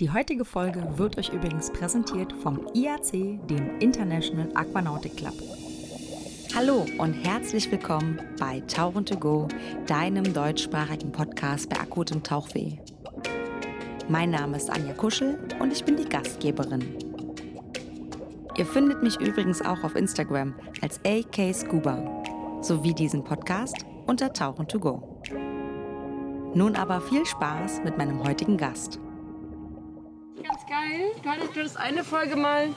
Die heutige Folge wird euch übrigens präsentiert vom IAC, dem International Aquanautic Club. Hallo und herzlich willkommen bei Tauchen to Go, deinem deutschsprachigen Podcast bei akutem Tauchweh. Mein Name ist Anja Kuschel und ich bin die Gastgeberin. Ihr findet mich übrigens auch auf Instagram als AK Scuba sowie diesen Podcast unter Tauchen to Go. Nun aber viel Spaß mit meinem heutigen Gast. Geil. Du hattest, du hattest eine Folge mal.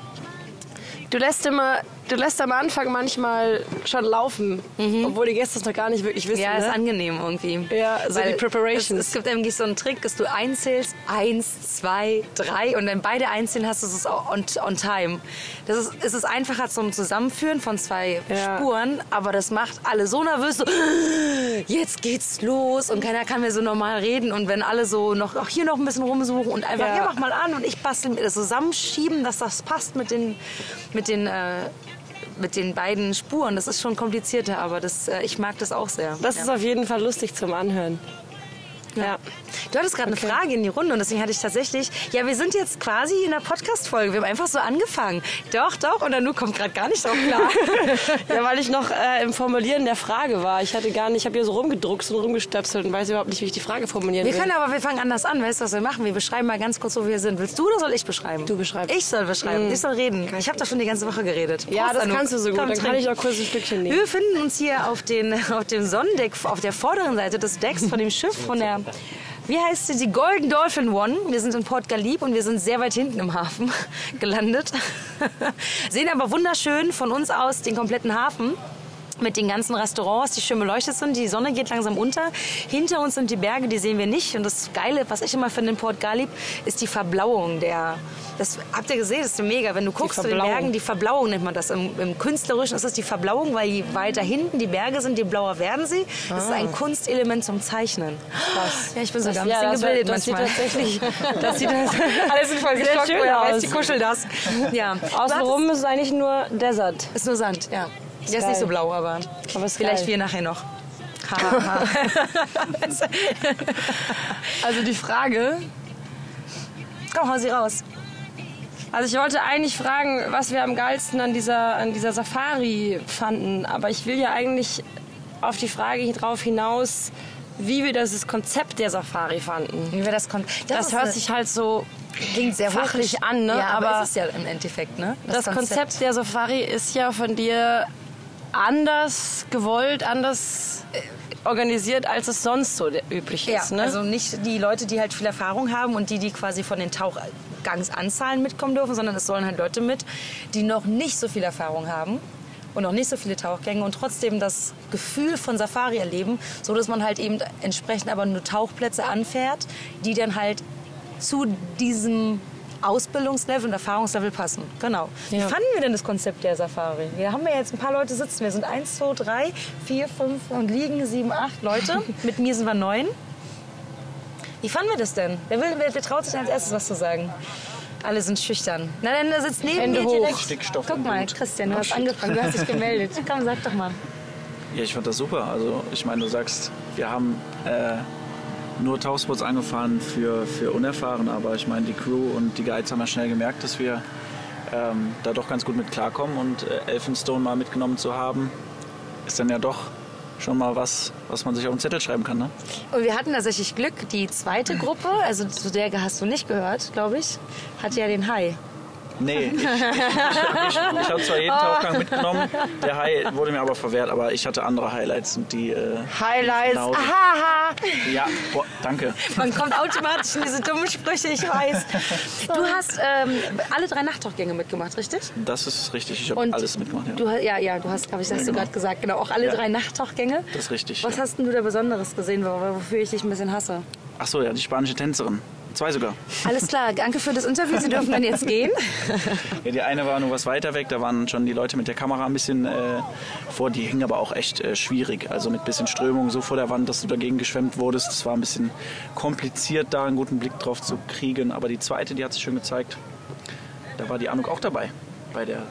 Du lässt immer, du lässt am Anfang manchmal schon laufen, obwohl die Gäste es noch gar nicht wirklich wissen. Mhm. Ja, ne? ist angenehm irgendwie. Ja, so Weil die Preparations. Es, es gibt irgendwie so einen Trick, dass du einzählst, eins, zwei, drei und wenn beide einzeln hast, ist es auch on, on time. Das ist, es ist einfacher zum Zusammenführen von zwei Ja. Spuren, aber das macht alle so nervös, so, jetzt geht's los und keiner kann mehr so normal reden und wenn alle so noch, auch hier noch ein bisschen rumsuchen und einfach, Ja. ja, mach mal an und ich bastel mir das zusammenschieben, dass das passt mit den, mit den, äh, mit den beiden Spuren. Das ist schon komplizierter, aber das, äh, ich mag das auch sehr. Das ja. ist auf jeden Fall lustig zum Anhören. Ja. Du hattest gerade Okay. eine Frage in die Runde und deswegen hatte ich tatsächlich, ja, wir sind jetzt quasi in der Podcast-Folge. Wir haben einfach so angefangen. Doch, doch. Und Nanu kommt gerade gar nicht drauf klar. ja, weil ich noch äh, im Formulieren der Frage war. Ich hatte gar nicht, ich habe hier so rumgedruckst und rumgestöpselt und weiß überhaupt nicht, wie ich die Frage formulieren Wir will. können aber, wir fangen anders an. Weißt du, was wir machen? Wir beschreiben mal ganz kurz, wo wir sind. Willst du oder soll ich beschreiben? Du beschreibst. Ich soll beschreiben. Ich soll reden. Ich habe doch schon die ganze Woche geredet. ja, Prost, das Anouk. kannst du so gut. Komm, Dann kann ich auch kurz ein Stückchen nehmen. Wir befinden uns hier auf, den, auf dem Sonnendeck, auf der vorderen Seite des Decks von dem Schiff von der, wie heißt sie, die Golden Dolphin One. Wir sind in Port Galib und wir sind sehr weit hinten im Hafen gelandet. Sehen aber wunderschön von uns aus den kompletten Hafen. Mit den ganzen Restaurants, die schön beleuchtet sind. Die Sonne geht langsam unter. Hinter uns sind die Berge, die sehen wir nicht. Und das Geile, was ich immer finde in Port Galib, ist die Verblauung der. Das habt ihr gesehen, das ist mega. Wenn du guckst zu den. Bergen, die Verblauung nennt man das. Im, im Künstlerischen ist es die Verblauung, weil je weiter hinten die Berge sind, je blauer werden sie. Das ist ein Kunstelement zum Zeichnen. Krass. Ja, ich bin sogar ein ja, bisschen das- gebildet das sieht manchmal. tatsächlich- das sieht das, alle sind voll Sieht geschockt. schön weiß aus. die kuschel das? Ja. Außenrum ist eigentlich nur Desert. Ist nur Sand, ja. Der ist nicht so blau, aber, Aber vielleicht geil. wir nachher noch. Also die Frage, Komm, hau sie raus. Also ich wollte eigentlich fragen, was wir am geilsten an dieser, an dieser Safari fanden. Aber ich will ja eigentlich auf die Frage hier drauf hinaus, wie wir das Konzept der Safari fanden. Wie wir das kon Das, ist hört sich halt so klingt sehr fachlich an, ne? Ja, aber, aber ist es ja im Endeffekt, ne? das, Konzept. der Safari ist ja von dir anders gewollt, anders äh, organisiert, als es sonst so üblich Ja, ist. Ne? also nicht die Leute, die halt viel Erfahrung haben und die, die quasi von den Tauchgangsanzahlen mitkommen dürfen, sondern es sollen halt Leute mit, die noch nicht so viel Erfahrung haben und noch nicht so viele Tauchgänge und trotzdem das Gefühl von Safari erleben, so dass man halt eben entsprechend aber nur Tauchplätze anfährt, die dann halt zu diesem Ausbildungslevel und Erfahrungslevel passen. Genau. Wie Ja. fanden wir denn das Konzept der Safari? Wir haben ja jetzt ein paar Leute sitzen. Wir sind eins, zwei, drei, vier, fünf und liegen sieben, acht Leute. Mit mir sind wir neun. Wie fanden wir das denn? Wer, will, wer, wer traut sich als erstes was zu sagen? Alle sind schüchtern. Na dann da sitzt neben Hände mir hoch. direkt. Stickstoff Guck mal. Christian, du hast angefangen, du hast dich gemeldet. Komm, sag doch mal. Ja, ich fand das super. Also ich meine, du sagst, wir haben äh, nur Tauchspots angefahren für, für Unerfahrene, aber ich meine, die Crew und die Guides haben ja schnell gemerkt, dass wir ähm, da doch ganz gut mit klarkommen und äh, Elphinstone mal mitgenommen zu haben, ist dann ja doch schon mal was, was man sich auf den Zettel schreiben kann. Ne? Und wir hatten tatsächlich Glück. Die zweite Gruppe, also zu der hast du nicht gehört, glaube ich, hatte ja den Hai. Nee, ich, ich, ich, ich, ich habe zwar jeden Tauchgang mitgenommen, der Hai wurde mir aber verwehrt, aber ich hatte andere Highlights und die... Äh, Highlights. Ahaha. ja, boah, danke. Man kommt automatisch in diese dummen Sprüche, ich weiß. Du hast ähm, alle drei Nachttauchgänge mitgemacht, richtig? Das ist richtig, ich habe Und alles mitgemacht. Ja. Du, ja, ja, du hast, habe ich, hast du genau. gerade gesagt, genau, auch alle Ja. drei Nachttauchgänge. Das ist richtig. Was ja. hast denn du da Besonderes gesehen, wo- wofür ich dich ein bisschen hasse? Ach so, ja, die spanische Tänzerin. Zwei sogar. Alles klar, danke für das Interview. Sie dürfen dann jetzt gehen. Ja, die eine war nur was weiter weg, da waren schon die Leute mit der Kamera ein bisschen äh, vor. Die hing aber auch echt äh, schwierig. Also mit bisschen Strömung so vor der Wand, dass du dagegen geschwemmt wurdest. Das war ein bisschen kompliziert, da einen guten Blick drauf zu kriegen. Aber die zweite, die hat sich schön gezeigt. Da war die Anuk auch dabei, bei der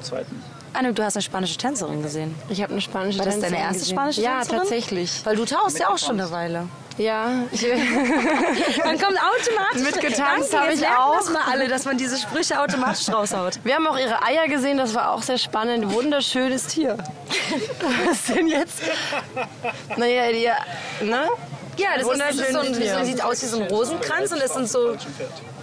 zweiten. Anne, du hast eine spanische Tänzerin gesehen. Ich habe eine spanische War das deine Tänzerin erste gesehen. spanische Ja, Tänzerin? tatsächlich. Weil du tauchst ja auch schon eine. Weile. Ja, ich, Man kommt automatisch. Mitgetanzt habe ich auch. mal alle, dass man diese Sprüche automatisch raushaut. wir haben auch ihre Eier gesehen, das war auch sehr spannend. Wunderschönes Tier. Was denn jetzt? Naja, die, ne? Ja, das, ist, das ist so ein, sieht aus wie so ein Rosenkranz und das sind so,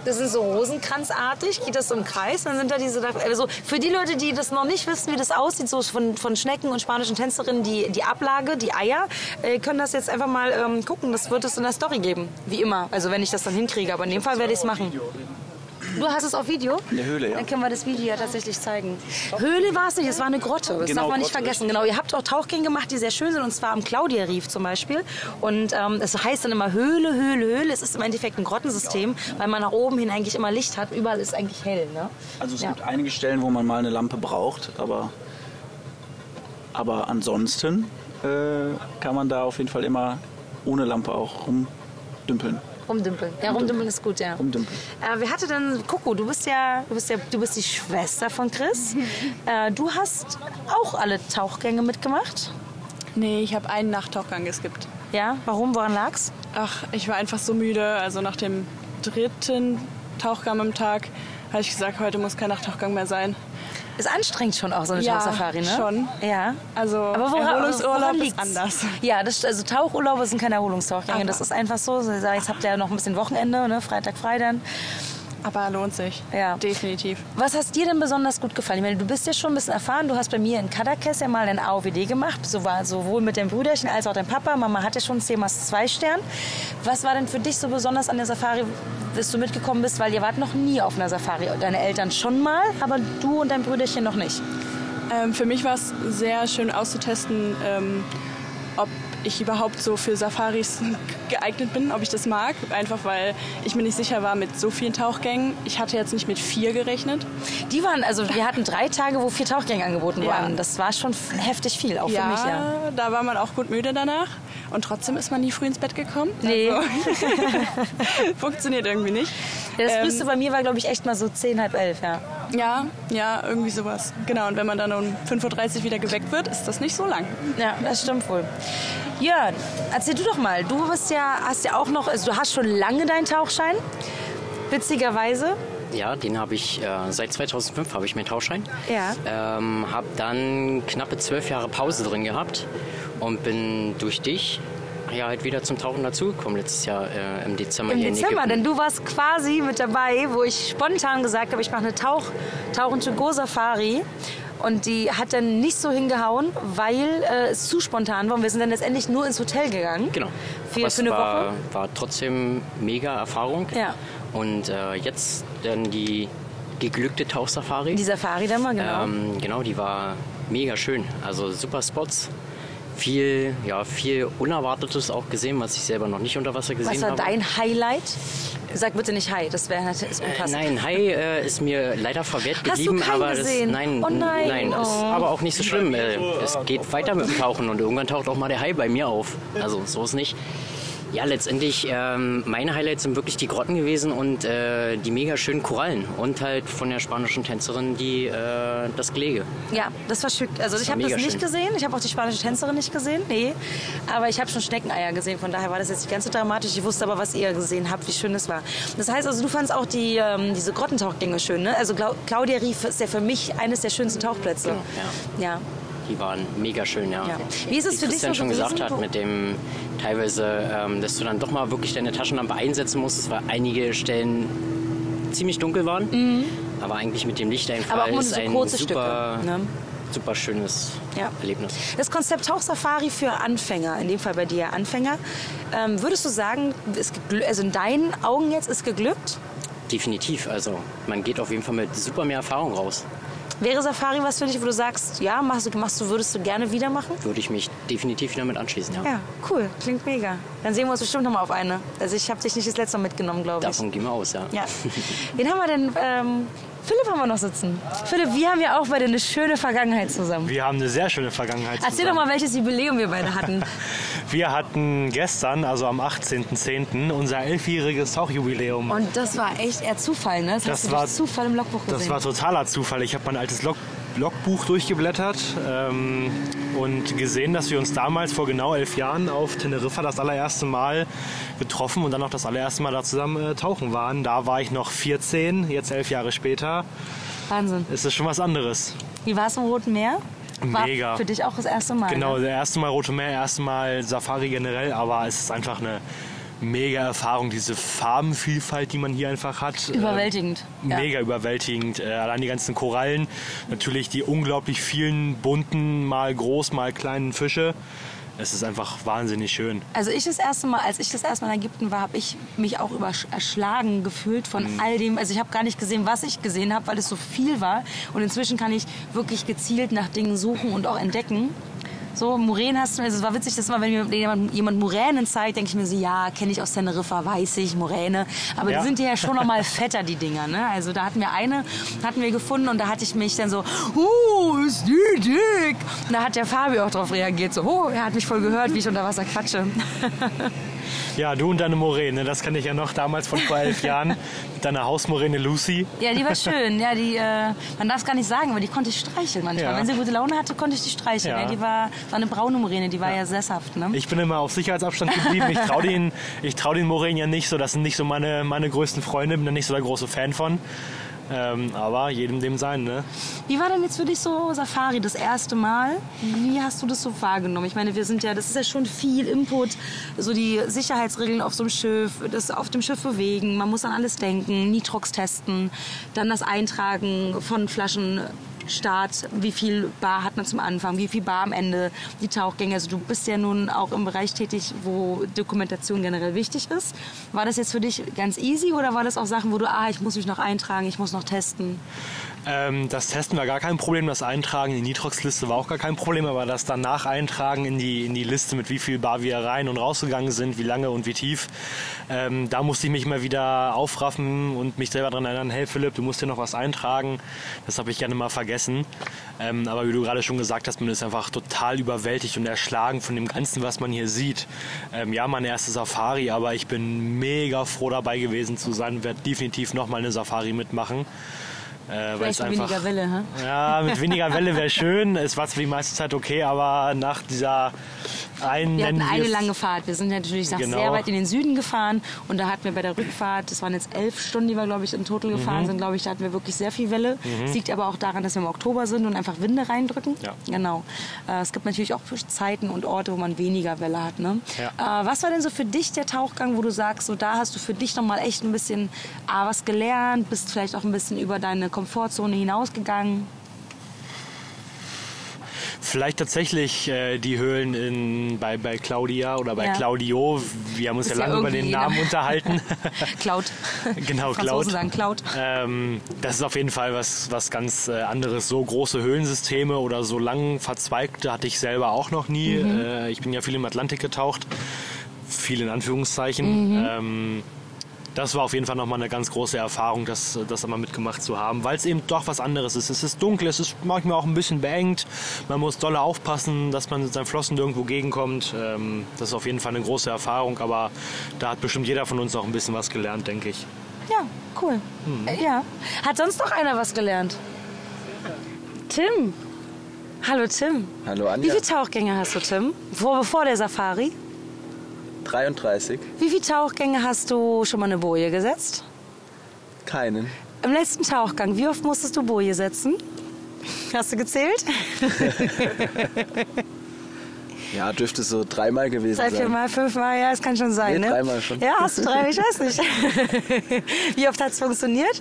das sind so Rosenkranzartig, geht das so im Kreis. Dann sind da diese, also für die Leute, die das noch nicht wissen, wie das aussieht, so von, von Schnecken und spanischen Tänzerinnen, die, die Ablage, die Eier, äh, können das jetzt einfach mal ähm, gucken. Das wird es in der Story geben, wie immer. Also wenn ich das dann hinkriege, aber in dem Fall werde ich es machen. Du hast es auf Video? In der Höhle, ja. Dann können wir das Video ja tatsächlich zeigen. Höhle war es nicht, es war eine Grotte. Das Genau, darf man nicht Grotte, vergessen. Genau, ihr habt auch Tauchgänge gemacht, die sehr schön sind, und zwar am Claudia Reef zum Beispiel. Und ähm, es heißt dann immer Höhle, Höhle, Höhle. Es ist im Endeffekt ein Grottensystem, weil man nach oben hin eigentlich immer Licht hat. Überall ist eigentlich hell. Ne? Also es Ja. gibt einige Stellen, wo man mal eine Lampe braucht, aber, aber ansonsten äh, kann man da auf jeden Fall immer ohne Lampe auch rumdümpeln. Rumdümpeln. Ja, rumdümpeln ist gut, ja. Rumdümpeln. Äh, wer hatte denn, Coco, du bist ja, du bist ja, du bist die Schwester von Chris. äh, du hast auch alle Tauchgänge mitgemacht. Nee, ich habe einen Nachttauchgang geskippt. Ja, warum? Woran lag's? Ach, ich war einfach so müde. Also nach dem dritten Tauchgang am Tag habe ich gesagt, heute muss kein Nachttauchgang mehr sein. Ist anstrengend schon auch so eine Ja, Tauchsafari, ne? schon. Ja. Also Aber woran, Erholungsurlaub woran ist anders. Ja, das, also Tauchurlaube sind keine Erholungstauchgänge. Aha. Das ist einfach so. Jetzt habt ihr ja noch ein bisschen Wochenende, ne? Freitag, Freitag. Aber lohnt sich. Ja. Definitiv. Was hast dir denn besonders gut gefallen? Ich meine, du bist ja schon ein bisschen erfahren. Du hast bei mir in Kadakes ja mal ein AOWD gemacht. So war sowohl mit dem Brüderchen als auch dein Papa. Mama hat ja schon 10 mal 2 Stern. Was war denn für dich so besonders an der Safari, bis du mitgekommen bist? Weil ihr wart noch nie auf einer Safari. Deine Eltern schon mal, aber du und dein Brüderchen noch nicht. Ähm, für mich war es sehr schön auszutesten, ähm, ob ich überhaupt so für Safaris geeignet bin, ob ich das mag. Einfach weil ich mir nicht sicher war mit so vielen Tauchgängen. Ich hatte jetzt nicht mit vier gerechnet. Die waren, also wir hatten drei Tage, wo vier Tauchgänge angeboten Ja. waren. Das war schon heftig viel, auch für mich, ja. da war man auch gut müde danach. Und trotzdem ist man nie früh ins Bett gekommen. Nee. Also, funktioniert irgendwie nicht. Ja, das Ähm, früheste bei mir war, glaube ich, echt mal so zehn, halb elf, ja. Ja, ja, irgendwie sowas. Genau, und wenn man dann um 5.30 Uhr wieder geweckt wird, ist das nicht so lang. Ja, das stimmt wohl. Jörn, erzähl du doch mal. Du bist ja, hast ja auch noch, also du hast schon lange deinen Tauchschein. Witzigerweise. Ja, den habe ich äh, seit 2005 habe ich meinen Tauchschein. Ja. Ähm, habe dann knappe zwölf Jahre Pause drin gehabt und bin durch dich ja halt wieder zum Tauchen dazugekommen letztes Jahr äh, im Dezember Im Dezember, denn du warst quasi mit dabei, wo ich spontan gesagt habe, ich mache eine Tauch, Tauchen-to-go-Safari. Und die hat dann nicht so hingehauen, weil äh, es zu spontan war. Und wir sind dann letztendlich nur ins Hotel gegangen. Genau. Für, für eine war, Woche. war trotzdem mega Erfahrung. Ja. Und äh, jetzt dann die geglückte Tauchsafari. Die Safari dann mal, genau. Ähm, genau, die war mega schön. Also super Spots. Viel, ja, viel Unerwartetes auch gesehen, was ich selber noch nicht unter Wasser gesehen Was war habe. dein Highlight? Sag bitte nicht Hi, das wäre ist Äh, unpassend. nein, Hai äh, ist mir leider verwehrt Hast du geblieben, aber das nein, Oh nein, nein, ist oh. aber auch nicht so schlimm. Äh, es geht weiter mit dem Tauchen und irgendwann taucht auch mal der Hai bei mir auf. Also so ist nicht. Ja, letztendlich ähm, meine Highlights sind wirklich die Grotten gewesen und äh, die mega schönen Korallen und halt von der spanischen Tänzerin die äh, das Gelege. Ja, das war schön. Also ich war habe das nicht schön. gesehen. Ich habe auch die spanische Tänzerin nicht gesehen. Nee. Aber ich habe schon Schneckeneier gesehen. Von daher war das jetzt nicht ganz so dramatisch. Ich wusste aber, was ihr gesehen habt, wie schön es war. Das heißt also, du fandst auch die, ähm, diese Grottentauchgänge schön, ne? Also Clau- Claudia Rief ist ja für mich eines der schönsten Tauchplätze. Genau, ja. Die waren mega schön, ja. Ja. Wie ist es Wie für dich so schon gesagt hat, mit dem teilweise, ähm, dass du dann doch mal wirklich deine Taschenlampe einsetzen musstest, weil einige Stellen ziemlich dunkel waren. Aber eigentlich mit dem Lichteinfall Mhm. Aber auch ist so ein kurze super, Stücke, ne? super schönes Ja. Erlebnis. Das Konzept Tauchsafari für Anfänger, in dem Fall bei dir Anfänger, ähm, würdest du sagen, also in deinen Augen jetzt ist geglückt? Definitiv. Also man geht auf jeden Fall mit super mehr Erfahrung raus. Wäre Safari was für dich, wo du sagst, ja, machst du, machst du, würdest du gerne wieder machen? Würde ich mich definitiv wieder mit anschließen, ja. Ja, cool, klingt mega. Dann sehen wir uns bestimmt noch mal auf eine. Also ich habe dich nicht das letzte Mal mitgenommen, glaube ich. Davon gehen wir aus, ja. Ja. Wen haben wir denn? Ähm, Philipp haben wir noch sitzen. Philipp, wir haben ja auch beide eine schöne Vergangenheit zusammen. Wir haben eine sehr schöne Vergangenheit Erzähl doch zusammen. mal, welches Jubiläum wir beide hatten. Wir hatten gestern, also am 18.10., unser elfjähriges Und Tauchjubiläum. das war echt eher Zufall, ne? Das, Das hast du war- Zufall im Logbuch gesehen. Das war totaler Zufall. Ich habe mein altes Log Logbuch durchgeblättert ähm, und gesehen, dass wir uns damals vor genau elf Jahren auf Teneriffa das allererste Mal getroffen und dann auch das allererste Mal da zusammen äh, tauchen waren. Da war ich noch 14, jetzt elf Jahre später. Wahnsinn. Ist es schon was anderes. Wie war es im Roten Meer? War Mega. für dich auch das erste Mal. Genau, Ne? das erste Mal Rote Meer, erste Mal Safari generell, aber es ist einfach eine mega Erfahrung, diese Farbenvielfalt, die man hier einfach hat. äh, Überwältigend. Ja. Mega überwältigend. Äh, allein die ganzen Korallen, natürlich die unglaublich vielen bunten, mal groß, mal kleinen Fische. Es ist einfach wahnsinnig schön. Also ich das erste Mal, als ich das erste Mal in Ägypten war, habe ich mich auch erschlagen gefühlt von Mhm. all dem. Also ich habe gar nicht gesehen, was ich gesehen habe, weil es so viel war. Und inzwischen kann ich wirklich gezielt nach Dingen suchen und auch entdecken. So, Muränen hast du, also es war witzig, dass mal, wenn mir jemand, jemand Muränen zeigt, denke ich mir so, ja, kenne ich aus Teneriffa, weiß ich, Muräne. Aber Ja. die sind ja schon noch mal fetter, die Dinger, ne? Also da hatten wir eine, hatten wir gefunden und da hatte ich mich dann so, uh, ist die dick. Und da hat der Fabio auch drauf reagiert, so, oh, er hat mich voll gehört, wie ich unter Wasser quatsche. Ja, du und deine Moräne, das kann ich ja noch damals von vor elf Jahren mit deiner Hausmoräne Lucy. Ja, die war schön. Ja, die, äh, man darf es gar nicht sagen, aber die konnte ich streicheln manchmal. Ja. Wenn sie gute Laune hatte, konnte ich die streicheln. Ja. Ja. die war, war eine braune Moräne, die war ja, sesshaft. Ne? Ich bin immer auf Sicherheitsabstand geblieben. Ich traue den, ich trau den Moränen ja nicht so. Das sind nicht so meine, meine größten Freunde. Bin da nicht so der große Fan von. Ähm, aber jedem dem sein, ne? Wie war denn jetzt für dich so Safari das erste Mal? Wie hast du das so wahrgenommen? Ich meine, wir sind ja, das ist ja schon viel Input, so die Sicherheitsregeln auf so einem Schiff, das auf dem Schiff bewegen, man muss an alles denken, Nitrox testen, dann das Eintragen von Flaschen. Start, wie viel Bar hat man zum Anfang, wie viel Bar am Ende, die Tauchgänge. Also du bist ja nun auch im Bereich tätig, wo Dokumentation generell wichtig ist. War das jetzt für dich ganz easy oder war das auch Sachen, wo du, ah, ich muss mich noch eintragen, ich muss noch testen? Ähm, das Testen war gar kein Problem. Das Eintragen in die Nitrox-Liste war auch gar kein Problem. Aber das danach Eintragen in die, in die Liste, mit wie viel Bar wir rein und rausgegangen sind, wie lange und wie tief, ähm, da musste ich mich immer wieder aufraffen und mich selber daran erinnern, hey Philipp, du musst dir noch was eintragen. Das habe ich gerne mal vergessen. Ähm, aber wie du gerade schon gesagt hast, man ist einfach total überwältigt und erschlagen von dem Ganzen, was man hier sieht. Ähm, ja, meine erste Safari, aber ich bin mega froh dabei gewesen zu sein. Werde definitiv nochmal eine Safari mitmachen. Äh, Vielleicht mit einfach, weniger Welle, hä? ja, mit weniger Welle wäre schön. Es war zwar die meiste Zeit okay, aber nach dieser einen. Wir hatten eine lange Fahrt. Wir sind natürlich nach Genau. sehr weit in den Süden gefahren und da hatten wir bei der Rückfahrt, das waren jetzt elf Stunden, die wir, glaube ich, in Total Mhm. gefahren sind, glaube ich, da hatten wir wirklich sehr viel Welle. Das liegt aber auch daran, dass wir im Oktober sind und einfach Winde reindrücken. Ja. Genau. Äh, es gibt natürlich auch Zeiten und Orte, wo man weniger Welle hat. Ne? Ja. Äh, was war denn so für dich der Tauchgang, wo du sagst, so da hast du für dich nochmal echt ein bisschen ah, was gelernt, bist vielleicht auch ein bisschen über deine Komfortzone hinausgegangen? Vielleicht tatsächlich äh, die Höhlen in, bei, bei Claudia oder bei Ja. Claudio. Wir haben uns Ist ja ja lange über den Namen unterhalten. Cloud. Genau, Cloud. sagen Cloud. Ähm, das ist auf jeden Fall was, was ganz äh, anderes. So große Höhlensysteme oder so lang verzweigte hatte ich selber auch noch nie. Mhm. Äh, ich bin ja viel im Atlantik getaucht. Viel in Anführungszeichen. Mhm. Ähm, das war auf jeden Fall nochmal eine ganz große Erfahrung, das, das einmal mitgemacht zu haben, weil es eben doch was anderes ist. Es ist dunkel, es ist manchmal auch ein bisschen beengt. Man muss doll aufpassen, dass man mit seinen Flossen nirgendwo gegenkommt. Ähm, das ist auf jeden Fall eine große Erfahrung, aber da hat bestimmt jeder von uns auch ein bisschen was gelernt, denke ich. Ja, cool. Äh, Ja. Hat sonst noch einer was gelernt? Tim. Hallo Tim. Hallo Wie Anja. viele Tauchgänge hast du, Tim? Vor, bevor der Safari? 33. Wie viele Tauchgänge hast du schon mal eine Boje gesetzt? Keinen. Im letzten Tauchgang, wie oft musstest du Boje setzen? Hast du gezählt? Ja, dürfte so dreimal gewesen Drei, sein. viermal, fünfmal, ja, es kann schon sein, Nee, ne? dreimal schon. Ja, hast du drei, ich weiß nicht. wie oft hat es funktioniert?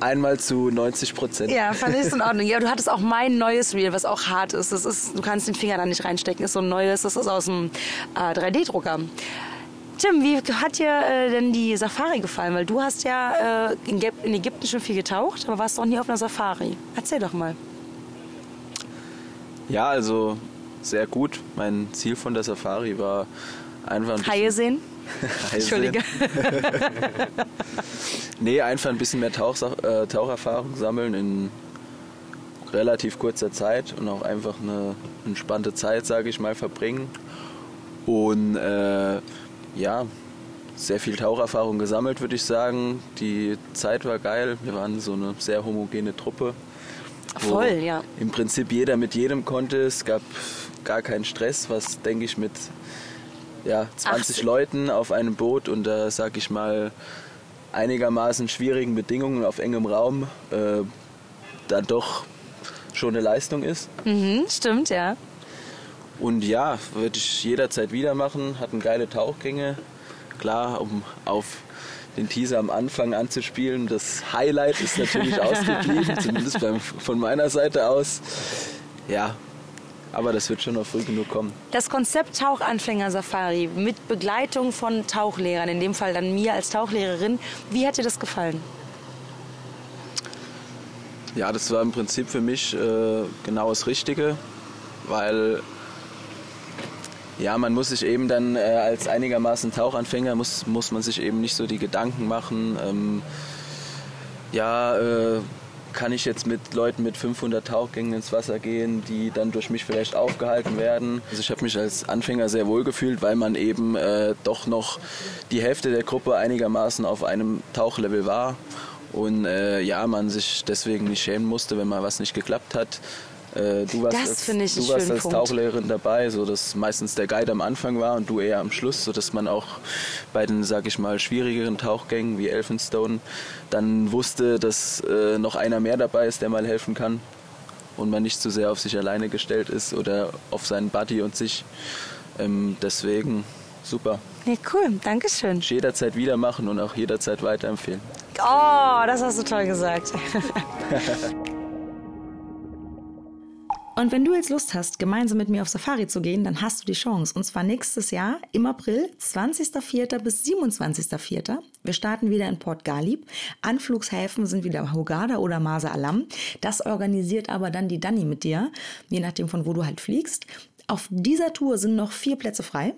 Einmal zu 90 Prozent. Ja, fand ich in Ordnung. Ja, du hattest auch mein neues Reel, was auch hart ist. Das ist du kannst den Finger da nicht reinstecken. Ist so ein neues, das ist aus dem äh, 3D-Drucker. Tim, wie hat dir äh, denn die Safari gefallen? Weil du hast ja äh, in, in Ägypten schon viel getaucht, aber warst noch nie auf einer Safari. Erzähl doch mal. Ja, also sehr gut. Mein Ziel von der Safari war einfach ein Haie sehen? Entschuldige. Nee, einfach ein bisschen mehr Tauchsach äh, Taucherfahrung sammeln in relativ kurzer Zeit und auch einfach eine entspannte Zeit, sage ich mal, verbringen. Und äh, ja, sehr viel Taucherfahrung gesammelt, würde ich sagen. Die Zeit war geil. Wir waren so eine sehr homogene Truppe. Voll, ja. im Prinzip jeder mit jedem konnte. Es gab gar keinen Stress, was denke ich mit ja, 20 Ach. Leuten auf einem Boot unter, sag ich mal, einigermaßen schwierigen Bedingungen auf engem Raum äh, dann doch schon eine Leistung ist. Mhm, stimmt, ja. Und ja, würde ich jederzeit wieder machen. Hatten geile Tauchgänge. Klar, um auf den Teaser am Anfang anzuspielen. Das Highlight ist natürlich ausgeblieben, zumindest beim, von meiner Seite aus. Ja, aber das wird schon noch früh genug kommen. Das Konzept Tauchanfänger-Safari mit Begleitung von Tauchlehrern, in dem Fall dann mir als Tauchlehrerin, wie hat dir das gefallen? Ja, das war im Prinzip für mich äh, genau das Richtige, weil ja, man muss sich eben dann äh, als einigermaßen Tauchanfänger muss, muss man sich eben nicht so die Gedanken machen. Ähm, ja, äh, kann ich jetzt mit Leuten mit 500 Tauchgängen ins Wasser gehen, die dann durch mich vielleicht aufgehalten werden. Also ich habe mich als Anfänger sehr wohl gefühlt, weil man eben äh, doch noch die Hälfte der Gruppe einigermaßen auf einem Tauchlevel war und äh, ja, man sich deswegen nicht schämen musste, wenn mal was nicht geklappt hat. Äh, du warst Das als, finde ich du einen warst als Punkt. Tauchlehrerin dabei, so dass meistens der Guide am Anfang war und du eher am Schluss, so dass man auch bei den, sag ich mal, schwierigeren Tauchgängen wie Elphinstone dann wusste, dass äh, noch einer mehr dabei ist, der mal helfen kann und man nicht zu sehr auf sich alleine gestellt ist oder auf seinen Buddy und sich. Ähm, deswegen super. Ja, cool, danke schön. Jederzeit wieder machen und auch jederzeit weiterempfehlen. Oh, das hast du toll gesagt. Und wenn du jetzt Lust hast, gemeinsam mit mir auf Safari zu gehen, dann hast du die Chance. Und zwar nächstes Jahr im April, 20.04. bis 27.04. Wir starten wieder in Port Galib. Anflugshäfen sind wieder Hurghada oder Masa Alam. Das organisiert aber dann die Dani mit dir, je nachdem von wo du halt fliegst. Auf dieser Tour sind noch vier Plätze frei.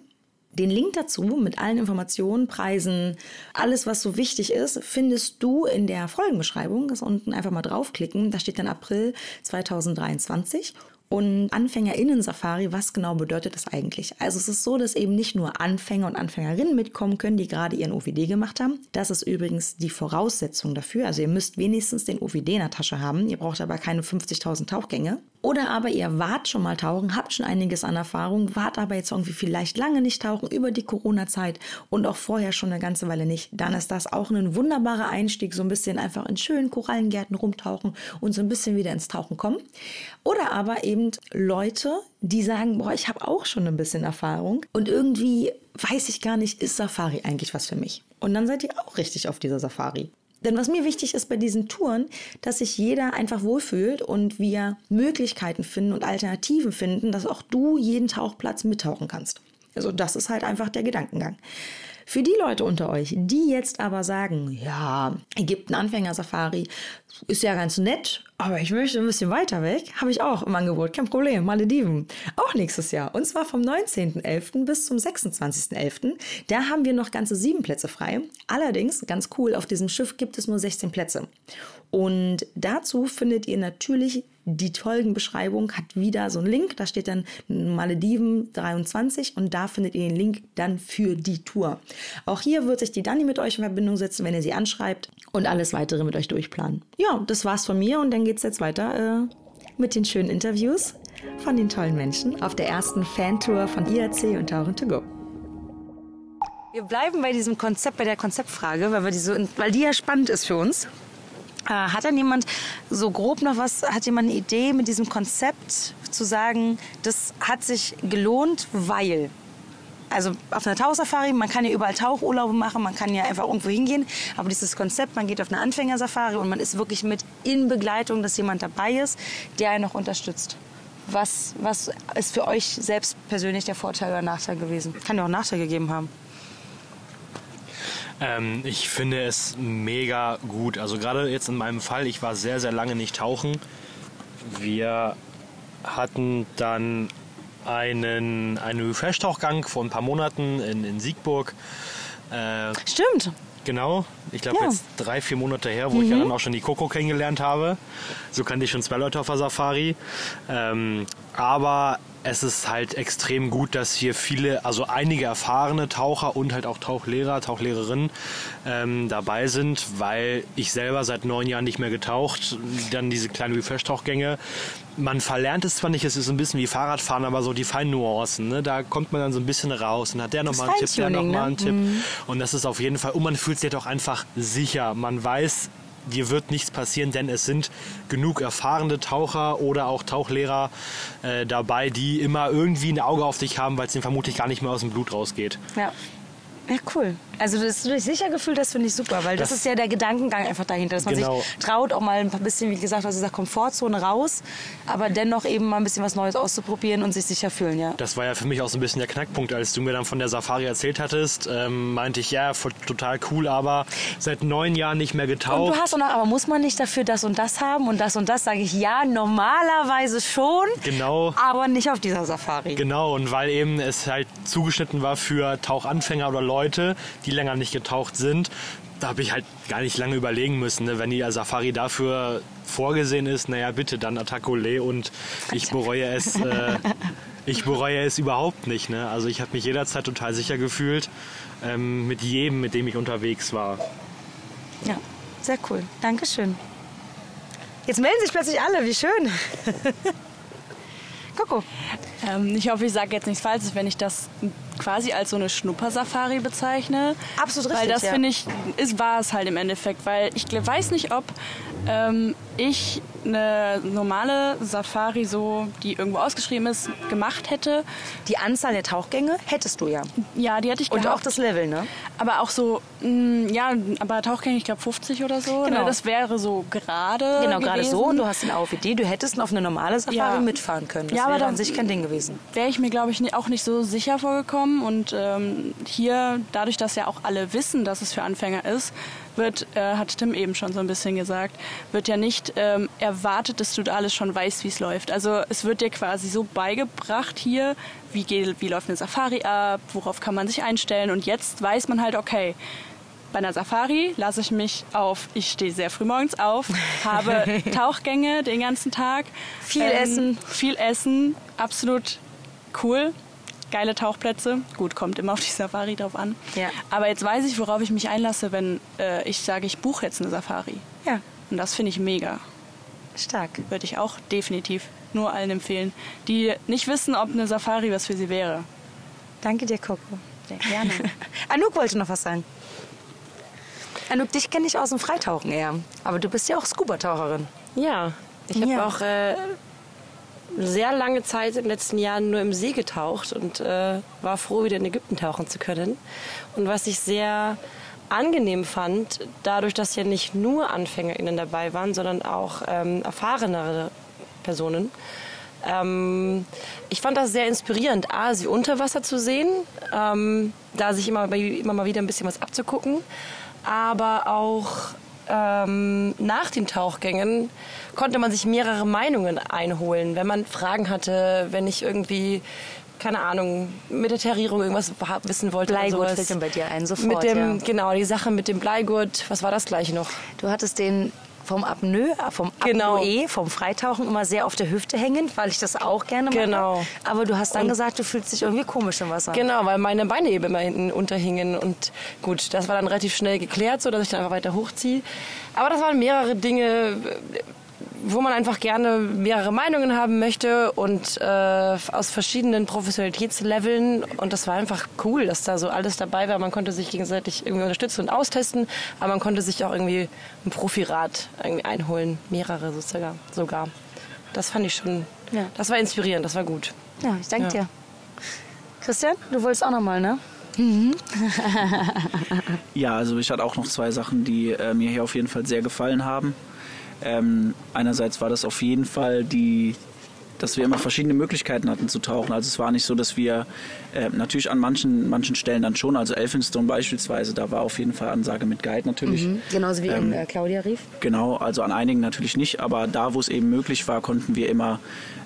Den Link dazu mit allen Informationen, Preisen, alles, was so wichtig ist, findest du in der Folgenbeschreibung. Das unten einfach mal draufklicken. Da steht dann April 2023. Und AnfängerInnen-Safari, was genau bedeutet das eigentlich? Also es ist so, dass eben nicht nur Anfänger und Anfängerinnen mitkommen können, die gerade ihren OVD gemacht haben. Das ist übrigens die Voraussetzung dafür. Also ihr müsst wenigstens den OVD in der Tasche haben. Ihr braucht aber keine 50.000 Tauchgänge. Oder aber ihr wart schon mal tauchen, habt schon einiges an Erfahrung, wart aber jetzt irgendwie vielleicht lange nicht tauchen über die Corona-Zeit und auch vorher schon eine ganze Weile nicht. Dann ist das auch ein wunderbarer Einstieg, so ein bisschen einfach in schönen Korallengärten rumtauchen und so ein bisschen wieder ins Tauchen kommen. Oder aber eben Leute, die sagen, boah, ich habe auch schon ein bisschen Erfahrung und irgendwie weiß ich gar nicht, ist Safari eigentlich was für mich? Und dann seid ihr auch richtig auf dieser Safari. Denn was mir wichtig ist bei diesen Touren, dass sich jeder einfach wohlfühlt und wir Möglichkeiten finden und Alternativen finden, dass auch du jeden Tauchplatz mittauchen kannst. Also das ist halt einfach der Gedankengang. Für die Leute unter euch, die jetzt aber sagen, ja, Ägypten Anfänger-Safari ist ja ganz nett, aber ich möchte ein bisschen weiter weg, habe ich auch im Angebot, kein Problem, Malediven. Auch nächstes Jahr. Und zwar vom 19.11. bis zum 26.11. Da haben wir noch ganze sieben Plätze frei. Allerdings, ganz cool, auf diesem Schiff gibt es nur 16 Plätze. Und dazu findet ihr natürlich die Folgenbeschreibung hat wieder so einen Link, da steht dann Malediven 23 und da findet ihr den Link dann für die Tour. Auch hier wird sich die Dani mit euch in Verbindung setzen, wenn ihr sie anschreibt und alles weitere mit euch durchplanen. Ja, das war's von mir und dann geht's jetzt weiter äh, mit den schönen Interviews von den tollen Menschen auf der ersten Fantour von IAC und Tauchen to go. Wir bleiben bei diesem Konzept, bei der Konzeptfrage, weil, die, so, weil die ja spannend ist für uns. Äh, hat dann jemand so grob noch was, hat jemand eine Idee mit diesem Konzept zu sagen, das hat sich gelohnt, weil also auf einer Tauchsafari, man kann ja überall Tauchurlaube machen, man kann ja einfach irgendwo hingehen, aber dieses Konzept, man geht auf eine Anfängersafari und man ist wirklich mit in Begleitung, dass jemand dabei ist, der einen noch unterstützt. Was, was ist für euch selbst persönlich der Vorteil oder Nachteil gewesen? Kann ja auch einen Nachteil gegeben haben. Ähm, ich finde es mega gut. Also gerade jetzt in meinem Fall, ich war sehr, sehr lange nicht tauchen. Wir hatten dann einen, einen Refresh-Tauchgang vor ein paar Monaten in, in Siegburg. Äh, Stimmt. Genau, ich glaube Ja. jetzt drei, vier Monate her, wo ich ja dann auch schon die Coco kennengelernt habe. So kannte ich schon zwei Leute auf der Safari. Ähm, aber es ist halt extrem gut, dass hier viele, also einige erfahrene Taucher und halt auch Tauchlehrer, Tauchlehrerinnen ähm, dabei sind, weil ich selber seit neun Jahren nicht mehr getaucht, dann diese kleinen Refresh-Tauchgänge. Man verlernt es zwar nicht, es ist ein bisschen wie Fahrradfahren, aber so die feinen Nuancen, ne? da kommt man dann so ein bisschen raus und hat der nochmal einen Tipp, der nochmal einen ne? Tipp. Mhm. Und das ist auf jeden Fall, und man fühlt sich auch einfach sicher. Man weiß, dir wird nichts passieren, denn es sind genug erfahrene Taucher oder auch Tauchlehrer äh, dabei, die immer irgendwie ein Auge auf dich haben, weil es ihnen vermutlich gar nicht mehr aus dem Blut rausgeht. Ja. Ja, cool. Also, dass du dich sicher gefühlt hast, finde ich super, weil das, das, ist ja der Gedankengang einfach dahinter, dass man genau. sich traut, auch mal ein bisschen, wie gesagt, aus dieser Komfortzone raus, aber dennoch eben mal ein bisschen was Neues auszuprobieren und sich sicher fühlen, ja. Das war ja für mich auch so ein bisschen der Knackpunkt, als du mir dann von der Safari erzählt hattest, ähm, meinte ich, ja, total cool, aber seit neun Jahren nicht mehr getaucht. Und du hast auch noch, aber muss man nicht dafür das und das haben und das und das, sage ich, ja, normalerweise schon. Genau. Aber nicht auf dieser Safari. Genau, und weil eben es halt zugeschnitten war für Tauchanfänger oder Leute, Leute, die länger nicht getaucht sind. Da habe ich halt gar nicht lange überlegen müssen. Ne? Wenn die Safari dafür vorgesehen ist, naja, bitte dann Attaque und ich bereue es. Äh, ich bereue es überhaupt nicht. Ne? Also ich habe mich jederzeit total sicher gefühlt ähm, mit jedem, mit dem ich unterwegs war. Ja, sehr cool. Dankeschön. Jetzt melden sich plötzlich alle, wie schön. Coco. Ähm, ich hoffe, ich sage jetzt nichts Falsches, wenn ich das quasi als so eine Schnuppersafari bezeichne. Absolut richtig. Weil das ja. finde ich, ist, war es halt im Endeffekt. Weil ich weiß nicht, ob ähm, ich eine normale Safari, so die irgendwo ausgeschrieben ist, gemacht hätte. Die Anzahl der Tauchgänge hättest du ja. Ja, die hätte ich Und gehabt. auch das Level, ne? Aber auch so, mh, mm, ja, aber Tauchgänge, ich glaube 50 oder so. Genau. Ne? Das wäre so gerade. Genau, gerade so. Und du hast den AOVD, du hättest auf eine normale Safari Ja. mitfahren können. Das Ja, aber wäre an sich kein Ding gewesen. wäre ich mir, glaube ich, auch nicht so sicher vorgekommen. Und ähm, hier, dadurch, dass ja auch alle wissen, dass es für Anfänger ist, wird, äh, hat Tim eben schon so ein bisschen gesagt, wird ja nicht ähm, erwartet, dass du da alles schon weißt, wie es läuft. Also es wird dir quasi so beigebracht hier, wie, geht, wie läuft eine Safari ab, worauf kann man sich einstellen. Und jetzt weiß man halt, okay, bei einer Safari lasse ich mich auf, ich stehe sehr früh morgens auf, habe Tauchgänge den ganzen Tag. Viel essen. Viel essen, absolut cool. Geile Tauchplätze. Gut, kommt immer auf die Safari drauf an. Ja. Aber jetzt weiß ich, worauf ich mich einlasse, wenn äh, ich sage, ich buche jetzt eine Safari. Ja, Und das finde ich mega. stark. Würde ich auch definitiv nur allen empfehlen, die nicht wissen, ob eine Safari was für sie wäre. Danke dir, Coco. Sehr gerne. Anouk wollte noch was sagen. Anouk, dich kenne ich aus dem Freitauchen eher. Aber du bist ja auch Scuba-Taucherin. Ja, ich habe Ja. auch äh, sehr lange Zeit in den letzten Jahren nur im See getaucht und äh, war froh, wieder in Ägypten tauchen zu können. Und was ich sehr angenehm fand, dadurch, dass ja nicht nur AnfängerInnen dabei waren, sondern auch ähm, erfahrenere Personen. Ähm, ich fand das sehr inspirierend, A, sie unter Wasser zu sehen, ähm, da sich immer, immer mal wieder ein bisschen was abzugucken, aber auch ähm, nach den Tauchgängen konnte man sich mehrere Meinungen einholen, wenn man Fragen hatte, wenn ich irgendwie keine Ahnung, mit der Terrierung irgendwas wissen wollte. oder Bleigurt sowas. fällt dann bei dir ein, sofort, Mit dem, ja. genau, die Sache mit dem Bleigurt, was war das gleiche noch? Du hattest den vom Apnoe, vom Genau. Apnoe, vom Freitauchen immer sehr auf der Hüfte hängend, weil ich das auch gerne mache. Genau. Aber du hast dann Und- gesagt, du fühlst dich irgendwie komisch im Wasser. Genau, weil meine Beine eben immer hinten unterhingen. Und gut, das war dann relativ schnell geklärt, so dass ich dann einfach weiter hochziehe. Aber das waren mehrere Dinge, wo man einfach gerne mehrere Meinungen haben möchte und äh, aus verschiedenen Professionalitätsleveln. Und das war einfach cool, dass da so alles dabei war. Man konnte sich gegenseitig irgendwie unterstützen und austesten, aber man konnte sich auch irgendwie ein Profirat irgendwie einholen, mehrere sogar. sogar. Das fand ich schon, Ja. das war inspirierend, das war gut. Ja, ich danke Ja. dir. Christian, du wolltest auch noch mal, ne? Ja, also ich hatte auch noch zwei Sachen, die äh, mir hier auf jeden Fall sehr gefallen haben. Ähm, einerseits war das auf jeden Fall die, dass wir immer verschiedene Möglichkeiten hatten zu tauchen. Also es war nicht so, dass wir äh, natürlich an manchen, manchen Stellen dann schon, also Elphinstone beispielsweise, da war auf jeden Fall Ansage mit Guide natürlich. Genauso wie in Ähm, äh, Claudia rief. Genau, also an einigen natürlich nicht, aber da, wo es eben möglich war, konnten wir immer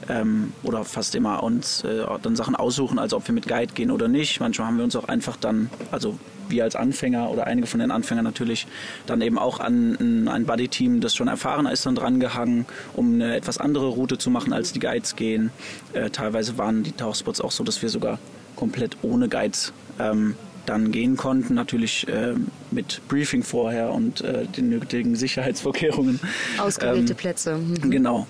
ähm, oder fast immer uns äh, dann Sachen aussuchen, also ob wir mit Guide gehen oder nicht. Manchmal haben wir uns auch einfach dann, also wir als Anfänger oder einige von den Anfängern natürlich dann eben auch an ein Buddy-Team, das schon erfahrener ist, dann drangehangen, um eine etwas andere Route zu machen, als die Guides gehen. Äh, teilweise waren die Tauchspots auch so, dass wir sogar komplett ohne Guides ähm, dann gehen konnten, natürlich äh, mit Briefing vorher und äh, den nötigen Sicherheitsvorkehrungen. Ausgewählte ähm, Plätze. Mhm. Genau.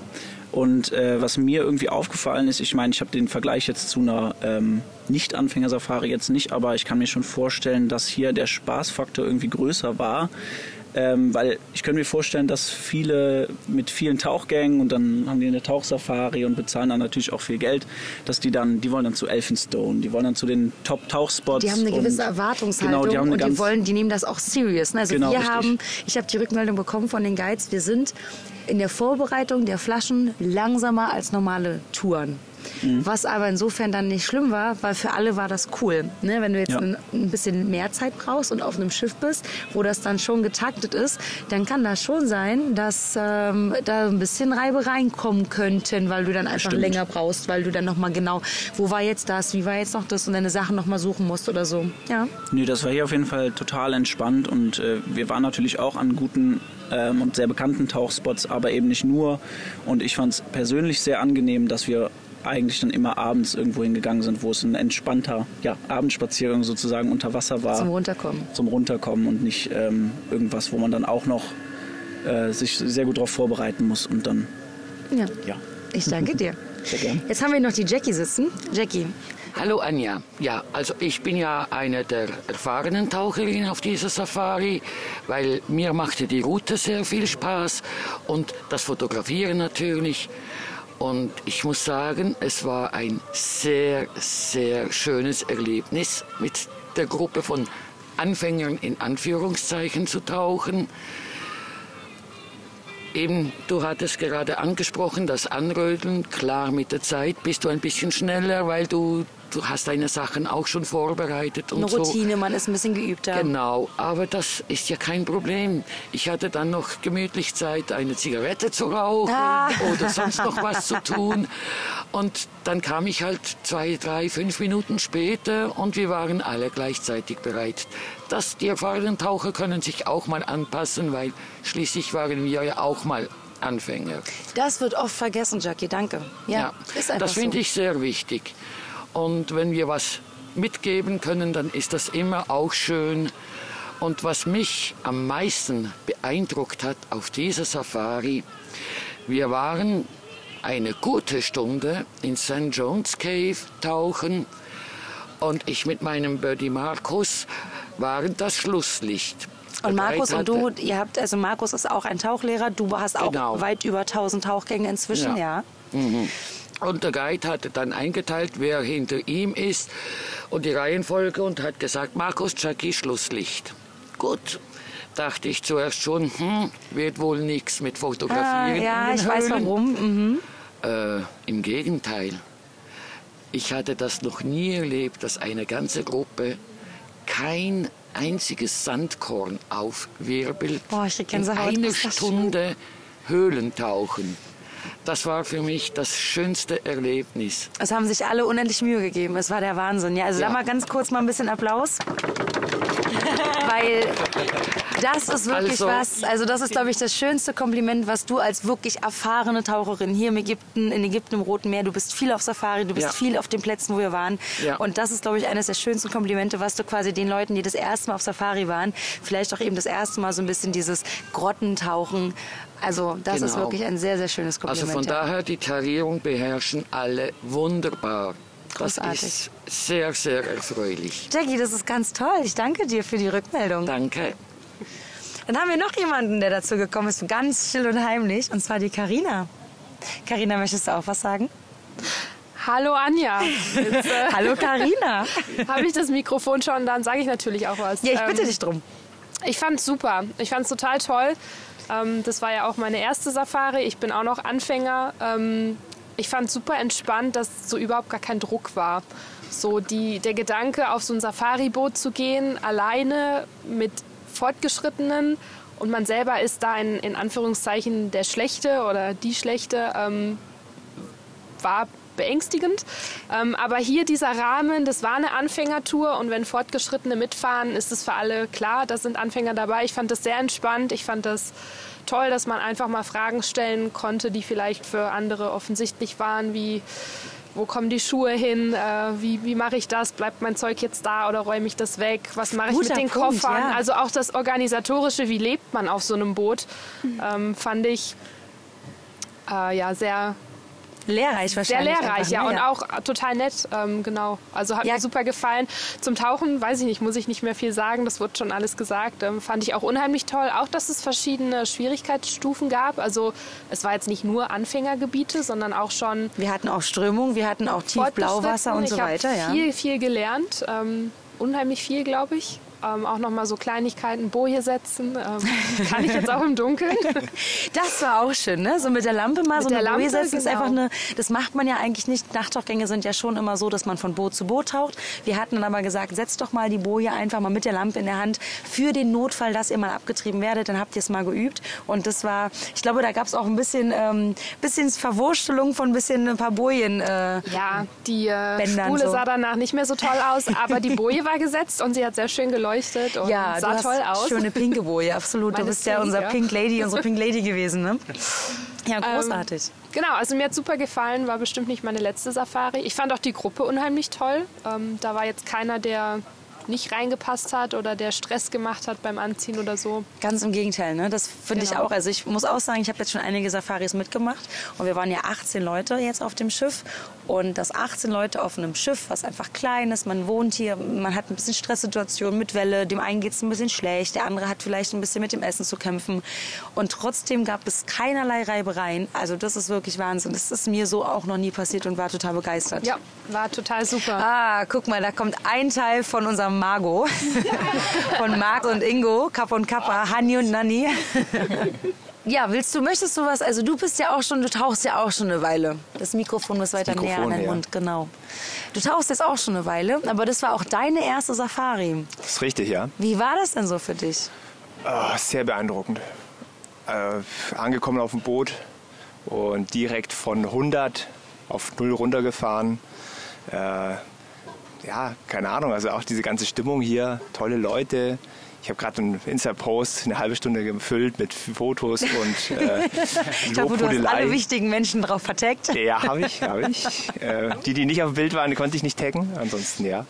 Und äh, was mir irgendwie aufgefallen ist, ich meine, ich habe den Vergleich jetzt zu einer ähm, Nicht-Anfänger-Safari jetzt nicht, aber ich kann mir schon vorstellen, dass hier der Spaßfaktor irgendwie größer war. Ähm, weil ich könnte mir vorstellen, dass viele mit vielen Tauchgängen und dann haben die eine Tauchsafari und bezahlen dann natürlich auch viel Geld, dass die dann, die wollen dann zu Elphinstone, die wollen dann zu den Top-Tauchspots. Die haben eine gewisse Erwartungshaltung genau, die haben eine und die wollen, die nehmen das auch serious. Ne? Also genau, wir richtig. haben, ich habe die Rückmeldung bekommen von den Guides, wir sind in der Vorbereitung der Flaschen langsamer als normale Touren. Mhm. Was aber insofern dann nicht schlimm war, weil für alle war das cool. Ne? Wenn du jetzt ja. ein, ein, bisschen mehr Zeit brauchst und auf einem Schiff bist, wo das dann schon getaktet ist, dann kann das schon sein, dass ähm, da ein bisschen Reibereien kommen könnten, weil du dann einfach Stimmt. länger brauchst, weil du dann nochmal genau, wo war jetzt das, wie war jetzt noch das und deine Sachen nochmal suchen musst oder so. Ja. Nee, das war hier auf jeden Fall total entspannt und äh, wir waren natürlich auch an guten ähm, und sehr bekannten Tauchspots, aber eben nicht nur. Und ich fand es persönlich sehr angenehm, dass wir eigentlich dann immer abends irgendwo hingegangen sind, wo es ein entspannter ja, Abendspaziergang sozusagen unter Wasser war. Zum Runterkommen. Zum Runterkommen und nicht ähm, irgendwas, wo man dann auch noch äh, sich sehr gut darauf vorbereiten muss und dann. Ja. ja. Ich danke dir. Sehr gern. Jetzt haben wir noch die Jackie sitzen. Jackie, Hallo Anja. Ja, also ich bin ja eine der erfahrenen Taucherinnen auf dieser Safari, weil mir machte die Route sehr viel Spaß und das Fotografieren natürlich. Und ich muss sagen, es war ein sehr, sehr schönes Erlebnis mit der Gruppe von Anfängern in Anführungszeichen zu tauchen. Eben, du hattest gerade angesprochen, das Anrödeln. Klar, mit der Zeit bist du ein bisschen schneller, weil du du hast deine Sachen auch schon vorbereitet und Eine Routine, so. man ist ein bisschen geübter. Genau, aber das ist ja kein Problem. Ich hatte dann noch gemütlich Zeit, eine Zigarette zu rauchen ah. oder sonst noch was zu tun. Und dann kam ich halt zwei, drei, fünf Minuten später und wir waren alle gleichzeitig bereit. Das, die erfahrenen Taucher können sich auch mal anpassen, weil schließlich waren wir ja auch mal Anfänger. Das wird oft vergessen, Jackie, danke. Ja, ja ist einfach das finde so. ich sehr wichtig. Und wenn wir was mitgeben können, dann ist das immer auch schön. Und was mich am meisten beeindruckt hat auf dieser Safari, wir waren eine gute Stunde in St. John's Cave tauchen und ich mit meinem Buddy Markus waren das Schlusslicht. Und Markus und du, ihr habt, also Markus ist auch ein Tauchlehrer, du hast auch genau. weit über 1000 Tauchgänge inzwischen, ja. ja. Mhm. Und der Guide hat dann eingeteilt, wer hinter ihm ist und die Reihenfolge und hat gesagt, Markus Jackie, Schlusslicht. Gut, dachte ich zuerst schon, hm, wird wohl nichts mit Fotografieren. Ah, ja, ich weiß warum. Mhm. Äh, Im Gegenteil. Ich hatte das noch nie erlebt, dass eine ganze Gruppe kein einziges Sandkorn aufwirbelt. Boah, ich in einer Stunde Höhlentauchen. Das war für mich das schönste Erlebnis. Es haben sich alle unendlich Mühe gegeben. Es war der Wahnsinn. Ja, also ja. da mal ganz kurz mal ein bisschen Applaus. Weil das ist wirklich also, was, also das ist, glaube ich, das schönste Kompliment, was du als wirklich erfahrene Taucherin hier im Ägypten, in Ägypten im Roten Meer, du bist viel auf Safari, du bist ja. viel auf den Plätzen, wo wir waren. Ja. Und das ist, glaube ich, eines der schönsten Komplimente, was du quasi den Leuten, die das erste Mal auf Safari waren, vielleicht auch eben das erste Mal so ein bisschen dieses Grottentauchen also das genau. ist wirklich ein sehr, sehr schönes Kompliment. Also von ja. daher, die Tarierung beherrschen alle wunderbar. Großartig. Das ist sehr, sehr erfreulich. Jackie, das ist ganz toll. Ich danke dir für die Rückmeldung. Danke. Dann haben wir noch jemanden, der dazu gekommen ist, ganz still und heimlich, und zwar die Karina. Karina, möchtest du auch was sagen? Hallo Anja. Jetzt, äh, Hallo Karina. Habe ich das Mikrofon schon, dann sage ich natürlich auch was. Ja, ich bitte ähm, dich drum. Ich fand es super. Ich fand es total toll. Ähm, das war ja auch meine erste Safari. Ich bin auch noch Anfänger. Ähm, ich fand es super entspannt, dass so überhaupt gar kein Druck war. So die, der Gedanke, auf so ein Safari-Boot zu gehen, alleine mit Fortgeschrittenen und man selber ist da in, in Anführungszeichen der Schlechte oder die Schlechte, ähm, war beängstigend. Ähm, aber hier dieser Rahmen, das war eine Anfängertour und wenn Fortgeschrittene mitfahren, ist es für alle klar, da sind Anfänger dabei. Ich fand das sehr entspannt. Ich fand das toll, dass man einfach mal Fragen stellen konnte, die vielleicht für andere offensichtlich waren, wie wo kommen die Schuhe hin, äh, wie, wie mache ich das, bleibt mein Zeug jetzt da oder räume ich das weg, was mache ich Guter mit den Punkt, Koffern. ja. Also auch das Organisatorische, wie lebt man auf so einem Boot, ähm, fand ich äh, ja sehr Lehrreich sehr wahrscheinlich. lehrreich, einfach, ja, ne? und auch total nett, ähm, genau. Also hat Ja. mir super gefallen. Zum Tauchen, weiß ich nicht, muss ich nicht mehr viel sagen, das wurde schon alles gesagt. Ähm, fand ich auch unheimlich toll. Auch, dass es verschiedene Schwierigkeitsstufen gab. Also es war jetzt nicht nur Anfängergebiete, sondern auch schon Wir hatten auch Strömung, wir hatten auch Tiefblauwasser und so ich hab weiter. Ja. viel, viel gelernt. Ähm, unheimlich viel, glaube ich. Ähm, auch nochmal so Kleinigkeiten, Boje setzen. Ähm, kann ich jetzt auch im Dunkeln. Das war auch schön, ne? So mit der Lampe mal Mit so eine Boje Lampe, setzen ist genau. einfach eine. Das macht man ja eigentlich nicht. Nachtauchgänge sind ja schon immer so, dass man von Boot zu Boot taucht. Wir hatten dann aber gesagt, setzt doch mal die Boje einfach mal mit der Lampe in der Hand für den Notfall, dass ihr mal abgetrieben werdet. Dann habt ihr es mal geübt. Und das war, ich glaube, da gab es auch ein bisschen, ähm, bisschen Verwurstelung von ein bisschen ein paar Bojen. Äh, Ja, die äh, Bändern Spule so. sah danach nicht mehr so toll aus, aber die Boje war gesetzt und sie hat sehr schön geleuchtet und ja, sah du hast toll aus. schöne pinke Boje, absolut. Du Meine bist ja unser. Pink Lady, unsere Pink Lady gewesen, ne? Ja, großartig. Genau, also mir hat super gefallen, war bestimmt nicht meine letzte Safari. Ich fand auch die Gruppe unheimlich toll. Ähm, da war jetzt keiner, der nicht reingepasst hat oder der Stress gemacht hat beim Anziehen oder so. Ganz im Gegenteil, ne? Das finde ich Genau. auch. Also ich muss auch sagen, ich habe jetzt schon einige Safaris mitgemacht und wir waren ja 18 Leute jetzt auf dem Schiff und das 18 Leute auf einem Schiff, was einfach klein ist, man wohnt hier, man hat ein bisschen Stresssituation mit Welle, dem einen geht es ein bisschen schlecht, der andere hat vielleicht ein bisschen mit dem Essen zu kämpfen und trotzdem gab es keinerlei Reibereien. Also das ist wirklich Wahnsinn. Das ist mir so auch noch nie passiert und war total begeistert. Ja, war total super. Ah, guck mal, da kommt ein Teil von unserem Margo. von Marc und Ingo, Kappa und Kappa, Hani und Nanni. ja, willst du, möchtest du was? Also du bist ja auch schon, du tauchst ja auch schon eine Weile. Das Mikrofon muss weiter näher an Mikrofon, deinen ja. Mund, genau. Du tauchst jetzt auch schon eine Weile, aber das war auch deine erste Safari. Das ist richtig, ja. Wie war das denn so für dich? Ah, sehr beeindruckend. Äh, angekommen auf dem Boot und direkt von 100 auf 0 runtergefahren. Äh, ja, keine Ahnung, also auch diese ganze Stimmung hier, tolle Leute. Ich habe gerade einen Insta-Post eine halbe Stunde gefüllt mit Fotos und äh, Ich glaube, du hast alle wichtigen Menschen drauf verteckt. Ja, habe ich, habe ich. Äh, die, die nicht auf dem Bild waren, die konnte ich nicht taggen. Ansonsten ja.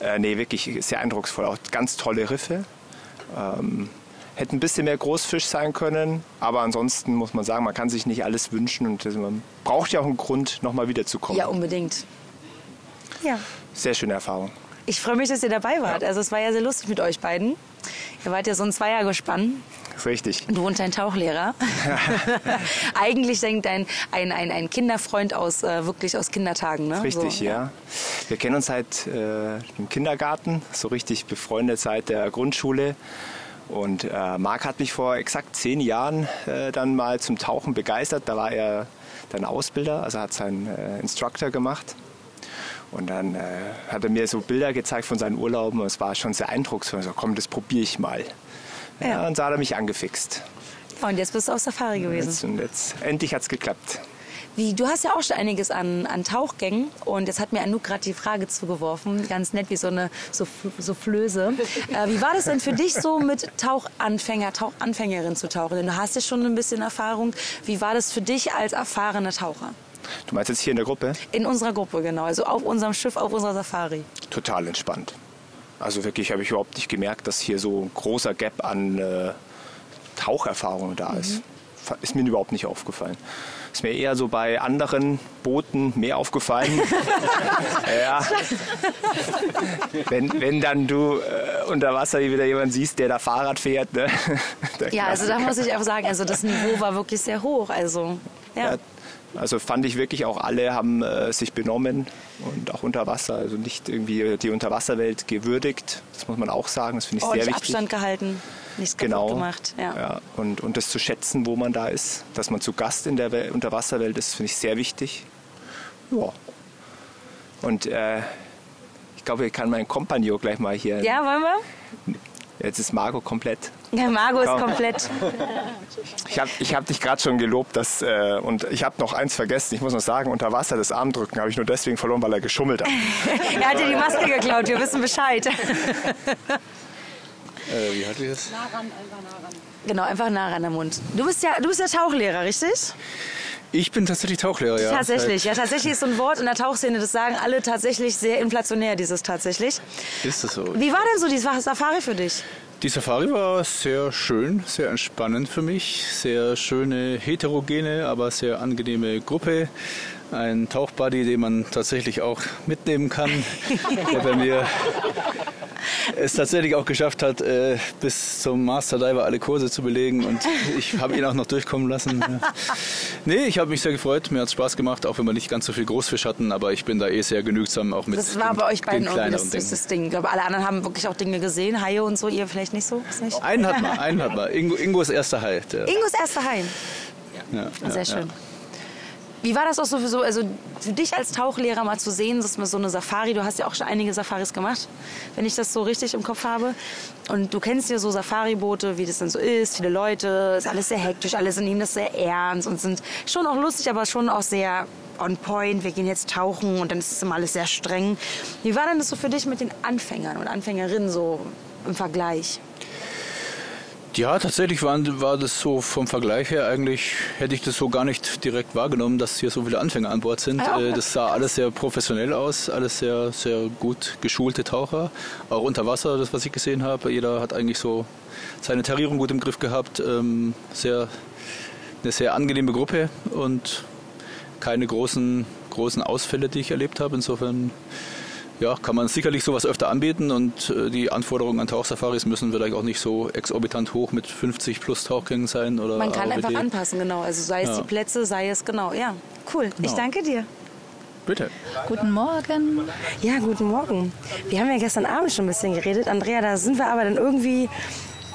Äh, nee, wirklich sehr eindrucksvoll. Auch ganz tolle Riffe. Ähm, hätte ein bisschen mehr Großfisch sein können, aber ansonsten muss man sagen, man kann sich nicht alles wünschen und man braucht ja auch einen Grund, nochmal wiederzukommen. Ja, unbedingt. Ja. Sehr schöne Erfahrung. Ich freue mich, dass ihr dabei wart. Also es war ja sehr lustig mit euch beiden. Ihr wart ja so ein Zweiergespann. Richtig. Du und dein Tauchlehrer. Eigentlich denkt ein, ein, ein, ein Kinderfreund aus, äh, wirklich aus Kindertagen, ne? Richtig, so, ja. Wir kennen uns seit äh, dem Kindergarten, so richtig befreundet seit der Grundschule. Und äh, Marc hat mich vor exakt zehn Jahren äh, dann mal zum Tauchen begeistert. Da war er dann Ausbilder, also hat seinen äh, Instructor gemacht. Und dann äh, hat er mir so Bilder gezeigt von seinen Urlauben und es war schon sehr eindrucksvoll. So, komm, das probiere ich mal. Ja. Ja. und so hat er mich angefixt. Und jetzt bist du auf Safari gewesen. Jetzt, und jetzt endlich hat es geklappt. Wie, du hast ja auch schon einiges an, an Tauchgängen und jetzt hat mir Anouk gerade die Frage zugeworfen, ganz nett wie so eine so, so Flöse. Äh, wie war das denn für dich so mit Tauchanfänger, Tauchanfängerin zu tauchen? Denn du hast ja schon ein bisschen Erfahrung. Wie war das für dich als erfahrener Taucher? Du meinst jetzt hier in der Gruppe? In unserer Gruppe, genau. Also auf unserem Schiff, auf unserer Safari. total entspannt. Also wirklich habe ich überhaupt nicht gemerkt, dass hier so ein großer Gap an äh, Taucherfahrung da ist. Fa- Ist mir überhaupt nicht aufgefallen. Ist mir eher so bei anderen Booten mehr aufgefallen. ja. wenn, wenn dann du äh, unter Wasser wieder jemanden siehst, der da Fahrrad fährt. Ne? Ja, also da muss ich auch sagen, also das Niveau war wirklich sehr hoch. Also ja. Ja, also fand ich wirklich auch alle haben äh, sich benommen und auch unter Wasser, also nicht irgendwie die Unterwasserwelt gewürdigt. Das muss man auch sagen, das finde ich sehr ordentlich wichtig. Abstand gehalten, nichts Genau. gemacht. Ja. Ja, und, und das zu schätzen, wo man da ist, dass man zu Gast in der Wel Unterwasserwelt ist, finde ich sehr wichtig. Ja. Und äh, ich glaube, ich kann meinen Kompagnon gleich mal hier. ja, wollen wir? Jetzt ist Margot komplett. Ja, Margot ist komplett. Ich habe ich hab dich gerade schon gelobt dass, äh, und ich habe noch eins vergessen. Ich muss noch sagen, unter Wasser das Armdrücken habe ich nur deswegen verloren, weil er geschummelt hat. er hat dir die Maske geklaut, wir wissen Bescheid. Äh, wie hatte ich das? Genau, einfach nah ran am Mund. Du bist ja, du bist ja Tauchlehrer, richtig? Ich bin tatsächlich Tauchlehrer, ja. tatsächlich, ja, tatsächlich ist so ein Wort in der Tauchszene, das sagen alle tatsächlich sehr inflationär, dieses tatsächlich. Ist das so? Wie war denn so die Safari für dich? Die Safari war sehr schön, sehr entspannend für mich. Sehr schöne, heterogene, aber sehr angenehme Gruppe. Ein Tauchbuddy, den man tatsächlich auch mitnehmen kann, der bei mir es tatsächlich auch geschafft hat, äh, bis zum Master Diver alle Kurse zu belegen und ich habe ihn auch noch durchkommen lassen. Ja. Nee, ich habe mich sehr gefreut, mir hat es Spaß gemacht, auch wenn wir nicht ganz so viel Großfisch hatten, aber ich bin da eh sehr genügsam, auch mit Das war bei euch beiden den irgendwie das, das, Ding. Ich glaube, alle anderen haben wirklich auch Dinge gesehen, Haie und so, ihr vielleicht nicht so. Ist nicht? Einen hat man, einen hat man. Ingo, Ingos erster Hai. Der, Ingos erster Hai. ja, ja, Sehr schön. Wie war das auch so für, so, also für dich als Tauchlehrer mal zu sehen, dass man so eine Safari, du hast ja auch schon einige Safaris gemacht, wenn ich das so richtig im Kopf habe. Und du kennst ja so Safari-Boote, wie das dann so ist, viele Leute, ist alles sehr hektisch, alle nehmen das sehr ernst und sind schon auch lustig, aber schon auch sehr on point. Wir gehen jetzt tauchen und dann ist es immer alles sehr streng. Wie war denn das so für dich mit den Anfängern und Anfängerinnen so im Vergleich? Ja, tatsächlich waren, war das so vom Vergleich her eigentlich, hätte ich das so gar nicht direkt wahrgenommen, dass hier so viele Anfänger an Bord sind. Ah, okay. Äh, Das sah alles sehr professionell aus, alles sehr, sehr gut geschulte Taucher. Auch unter Wasser, das was ich gesehen habe. Jeder hat eigentlich so seine Tarierung gut im Griff gehabt. Ähm, Sehr, eine sehr angenehme Gruppe und keine großen, großen Ausfälle, die ich erlebt habe. Insofern ja, kann man sicherlich sowas öfter anbieten und äh, die Anforderungen an Tauchsafaris müssen vielleicht auch nicht so exorbitant hoch mit 50 plus Tauchgängen sein. Oder Man kann einfach anpassen, genau. Also sei es Ja. die Plätze, sei es genau. Ja, cool. Ich Genau. danke dir. Bitte. Guten Morgen. Ja, guten Morgen. Wir haben ja gestern Abend schon ein bisschen geredet. Andrea, da sind wir aber dann irgendwie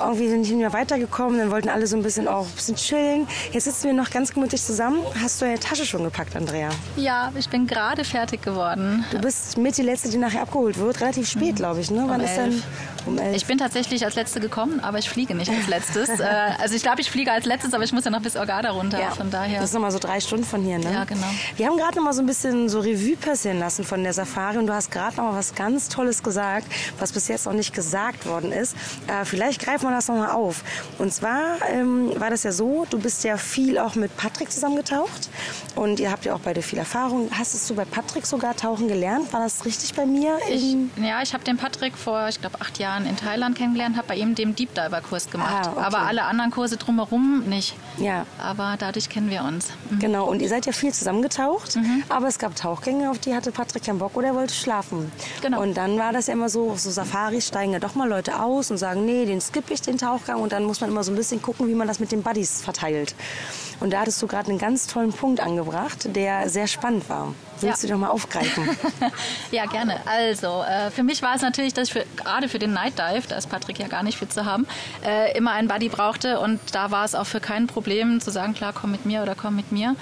irgendwie sind nicht mehr weitergekommen. Dann wollten alle so ein bisschen auch ein bisschen chillen. Jetzt sitzen wir noch ganz gemütlich zusammen. Hast du deine Tasche schon gepackt, Andrea? Ja, ich bin gerade fertig geworden. Du bist mit die Letzte, die nachher abgeholt wird. Relativ spät, glaube ich. Ne? Wann Um ist denn? Um elf. Ich bin tatsächlich als Letzte gekommen, aber ich fliege nicht als Letztes. äh, also ich glaube, ich fliege als Letztes, aber ich muss ja noch bis Orgada runter. Ja, Von daher. Das ist nochmal so drei Stunden von hier, ne? Ja, genau. Wir haben gerade noch mal so ein bisschen so Revue passieren lassen von der Safari und du hast gerade noch mal was ganz Tolles gesagt, was bis jetzt noch nicht gesagt worden ist. Äh, vielleicht greifen wir das noch mal auf. Und zwar ähm, war das ja so, du bist ja viel auch mit Patrick zusammengetaucht und ihr habt ja auch beide viel Erfahrung. Hast du bei Patrick sogar tauchen gelernt? War das richtig bei mir? Ich, ja, ich habe den Patrick vor, ich glaube, acht Jahren in Thailand kennengelernt, habe bei ihm den Deep Diver Kurs gemacht. Ah, okay. Aber alle anderen Kurse drumherum nicht. Ja. Aber dadurch kennen wir uns. Mhm. Genau, und ihr seid ja viel zusammengetaucht, aber es gab Tauchgänge, auf die hatte Patrick keinen Bock oder er wollte schlafen. Genau. Und dann war das ja immer so, so Safaris steigen ja doch mal Leute aus und sagen, nee, den skippe ich, den Tauchgang. Und dann muss man immer so ein bisschen gucken, wie man das mit den Buddies verteilt. Und da hattest du gerade einen ganz tollen Punkt angebracht, der sehr spannend war. Willst Ja. du doch mal aufgreifen? Ja, gerne. Also, äh, für mich war es natürlich, dass ich für, gerade für den Night Dive, da ist Patrick ja gar nicht für zu haben, äh, immer einen Buddy brauchte. Und da war es auch für kein Problem zu sagen, klar, komm mit mir oder komm mit mir.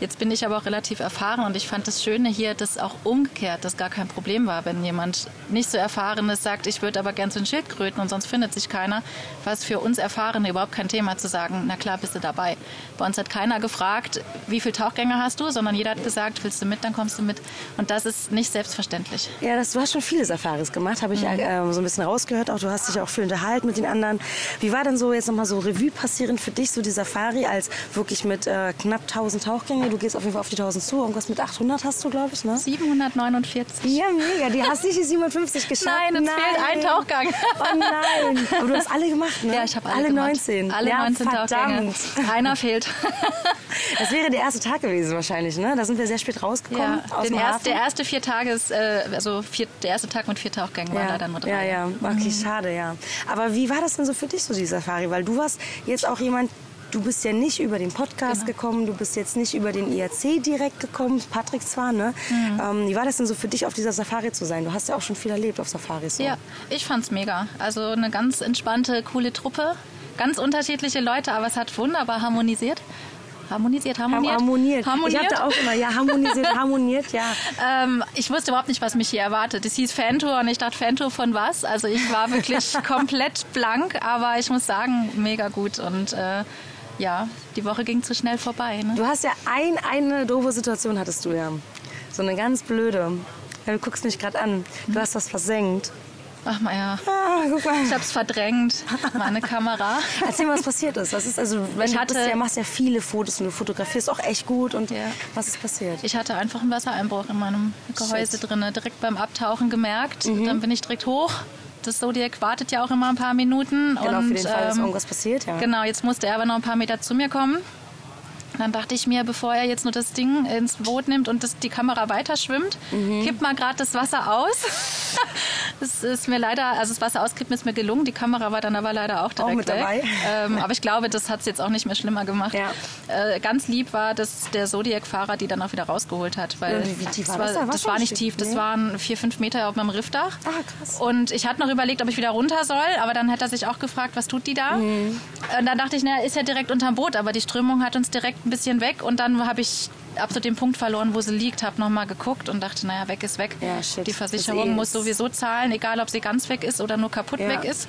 Jetzt bin ich aber auch relativ erfahren und ich fand das Schöne hier, dass auch umgekehrt das gar kein Problem war, wenn jemand nicht so erfahren ist, sagt, ich würde aber gern zu den Schildkröten und sonst findet sich keiner, war es für uns Erfahrene überhaupt kein Thema zu sagen, na klar, bist du dabei. Bei uns hat keiner gefragt, wie viele Tauchgänge hast du, sondern jeder hat gesagt, willst du mit, dann kommst du mit. Und das ist nicht selbstverständlich. Ja, das, du hast schon viele Safaris gemacht, habe ich Mhm. äh, so ein bisschen rausgehört. Auch du hast dich auch viel unterhalten mit den anderen. Wie war denn so jetzt nochmal so Revue passierend für dich, so die Safari als wirklich mit äh, knapp 1000 Tauchgänge? Du gehst auf jeden Fall auf die 1000 zu. Irgendwas mit 800 hast du, glaube ich, ne? 749. Ja, mega. Die hast nicht die 750 geschafft. Nein, uns fehlt ein Tauchgang. Oh nein. Aber du hast alle gemacht, ne? Ja, ich habe alle, alle gemacht. 19. Alle ja, 19 Tauchgänge. verdammt. Keiner fehlt. Das wäre der erste Tag gewesen wahrscheinlich, ne? Da sind wir sehr spät rausgekommen. Ja, aus dem erst, der erste vier Tages, äh, also vier, der erste Tag mit vier Tauchgängen war ja, leider nur drei. Ja, ja, okay, schade, ja. Aber wie war das denn so für dich, so die Safari? Weil du warst jetzt auch jemand, du bist ja nicht über den Podcast gekommen, du bist jetzt nicht über den IRC direkt gekommen, Patrick zwar, ne? Ähm, wie war das denn so für dich, auf dieser Safari zu sein? Du hast ja auch schon viel erlebt auf Safaris. So. Ja, ich fand's mega. Also eine ganz entspannte, coole Truppe. Ganz unterschiedliche Leute, aber es hat wunderbar harmonisiert. harmonisiert, harmoniert. Harmoniert. harmoniert. Ich hatte auch immer, ja, harmonisiert, harmoniert, ja. Ähm, ich wusste überhaupt nicht, was mich hier erwartet. Es hieß Fantour und ich dachte, Fantour von was? Also ich war wirklich komplett blank, aber ich muss sagen, mega gut und äh, ja, die Woche ging zu schnell vorbei. Ne? Du hast ja ein, eine doofe Situation hattest du ja. So eine ganz blöde. Ja, du guckst mich gerade an. Du hast was versenkt. Ach mal ja. Ah. Ich hab's verdrängt, meine Kamera. Erzähl mal, was passiert ist. Was ist also, wenn Ich du hatte- bist, ja, machst ja viele Fotos und du fotografierst auch echt gut. Und was ist passiert? Ich hatte einfach einen Wassereinbruch in meinem Gehäuse drin, direkt beim Abtauchen gemerkt. Dann bin ich direkt hoch. Das Zodiac wartet ja auch immer ein paar Minuten. Genau, und, für den Fall, dass ähm, irgendwas passiert, ja. Genau, jetzt musste er aber noch ein paar Meter zu mir kommen. Dann dachte ich mir, bevor er jetzt nur das Ding ins Boot nimmt und das, die Kamera weiter schwimmt, Mhm. kipp mal gerade das Wasser aus. Es ist mir leider, also das Wasser auskippen ist mir gelungen. Die Kamera war dann aber leider auch direkt mit weg. dabei. Ähm, aber ich glaube, das hat es jetzt auch nicht mehr schlimmer gemacht. Äh, ganz lieb war, dass der Zodiac-Fahrer die dann auch wieder rausgeholt hat. Weil Ja, wie- tief war das, das da? war, das war nicht tief, das nee? waren vier, fünf Meter auf meinem Riffdach. Ah, krass. Und ich hatte noch überlegt, ob ich wieder runter soll, aber dann hätte er sich auch gefragt, was tut die da? Mhm. Und dann dachte ich, na, ist ja direkt unterm Boot, aber die Strömung hat uns direkt ein bisschen weg und dann habe ich ab so dem Punkt verloren, wo sie liegt, habe nochmal geguckt und dachte, naja, weg ist weg. Ja, shit. Die Versicherung eh- muss sowieso zahlen, egal ob sie ganz weg ist oder nur kaputt Ja. weg ist.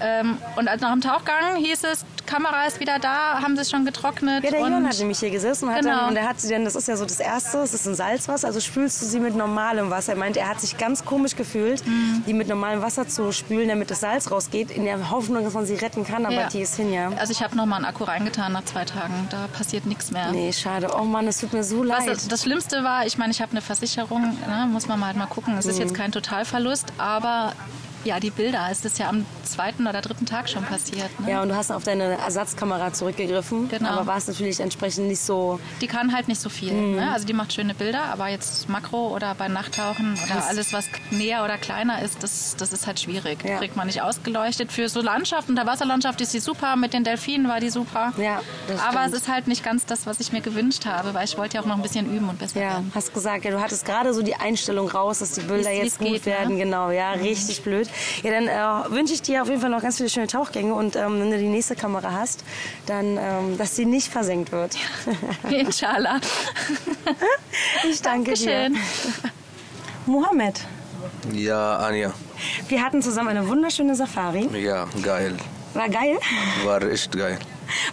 Ähm, und als nach dem Tauchgang hieß es, Kamera ist wieder da, haben sie es schon getrocknet. Ja, der Jörn hat nämlich hier gesessen und, Genau. dann, und er hat sie dann, das ist ja so das Erste, es ist ein Salzwasser, also spülst du sie mit normalem Wasser. Er meint, er hat sich ganz komisch gefühlt, Mhm. die mit normalem Wasser zu spülen, damit das Salz rausgeht, in der Hoffnung, dass man sie retten kann, aber Ja. die ist hin, ja. Also ich habe nochmal einen Akku reingetan nach zwei Tagen, da passiert nichts mehr. Nee, schade. Oh Mann, es tut mir so leid. Was, das Schlimmste war, ich meine, ich habe eine Versicherung, ne, muss man mal halt mal gucken. Es ist Mhm. jetzt kein Totalverlust, aber ja, die Bilder, es ist ja am zweiten oder dritten Tag schon passiert. Ne? Ja, und du hast auf deine Ersatzkamera zurückgegriffen, Genau. aber war es natürlich entsprechend nicht so... Die kann halt nicht so viel. Mhm. Ne? Also die macht schöne Bilder, aber jetzt Makro oder bei Nachttauchen oder Krass. alles, was näher oder kleiner ist, das, das ist halt schwierig. Kriegt man nicht ausgeleuchtet. Für so Landschaften, der Wasserlandschaft ist sie super, mit den Delfinen war die super. Ja, das aber es ist halt nicht ganz das, was ich mir gewünscht habe, weil ich wollte ja auch noch ein bisschen üben und besser Ja, werden. hast gesagt, ja, du hattest gerade so die Einstellung raus, dass die Bilder Wie's- jetzt gut geht, ne? werden. Genau, ja, Mhm. richtig blöd. Ja, dann äh, wünsche ich dir auf jeden Fall noch ganz viele schöne Tauchgänge und ähm, wenn du die nächste Kamera hast, dann, ähm, dass sie nicht versenkt wird. Inshallah. Ich danke Dankeschön. dir. Mohammed, Ja, Anja. wir hatten zusammen eine wunderschöne Safari. Ja, geil. War geil, War echt geil.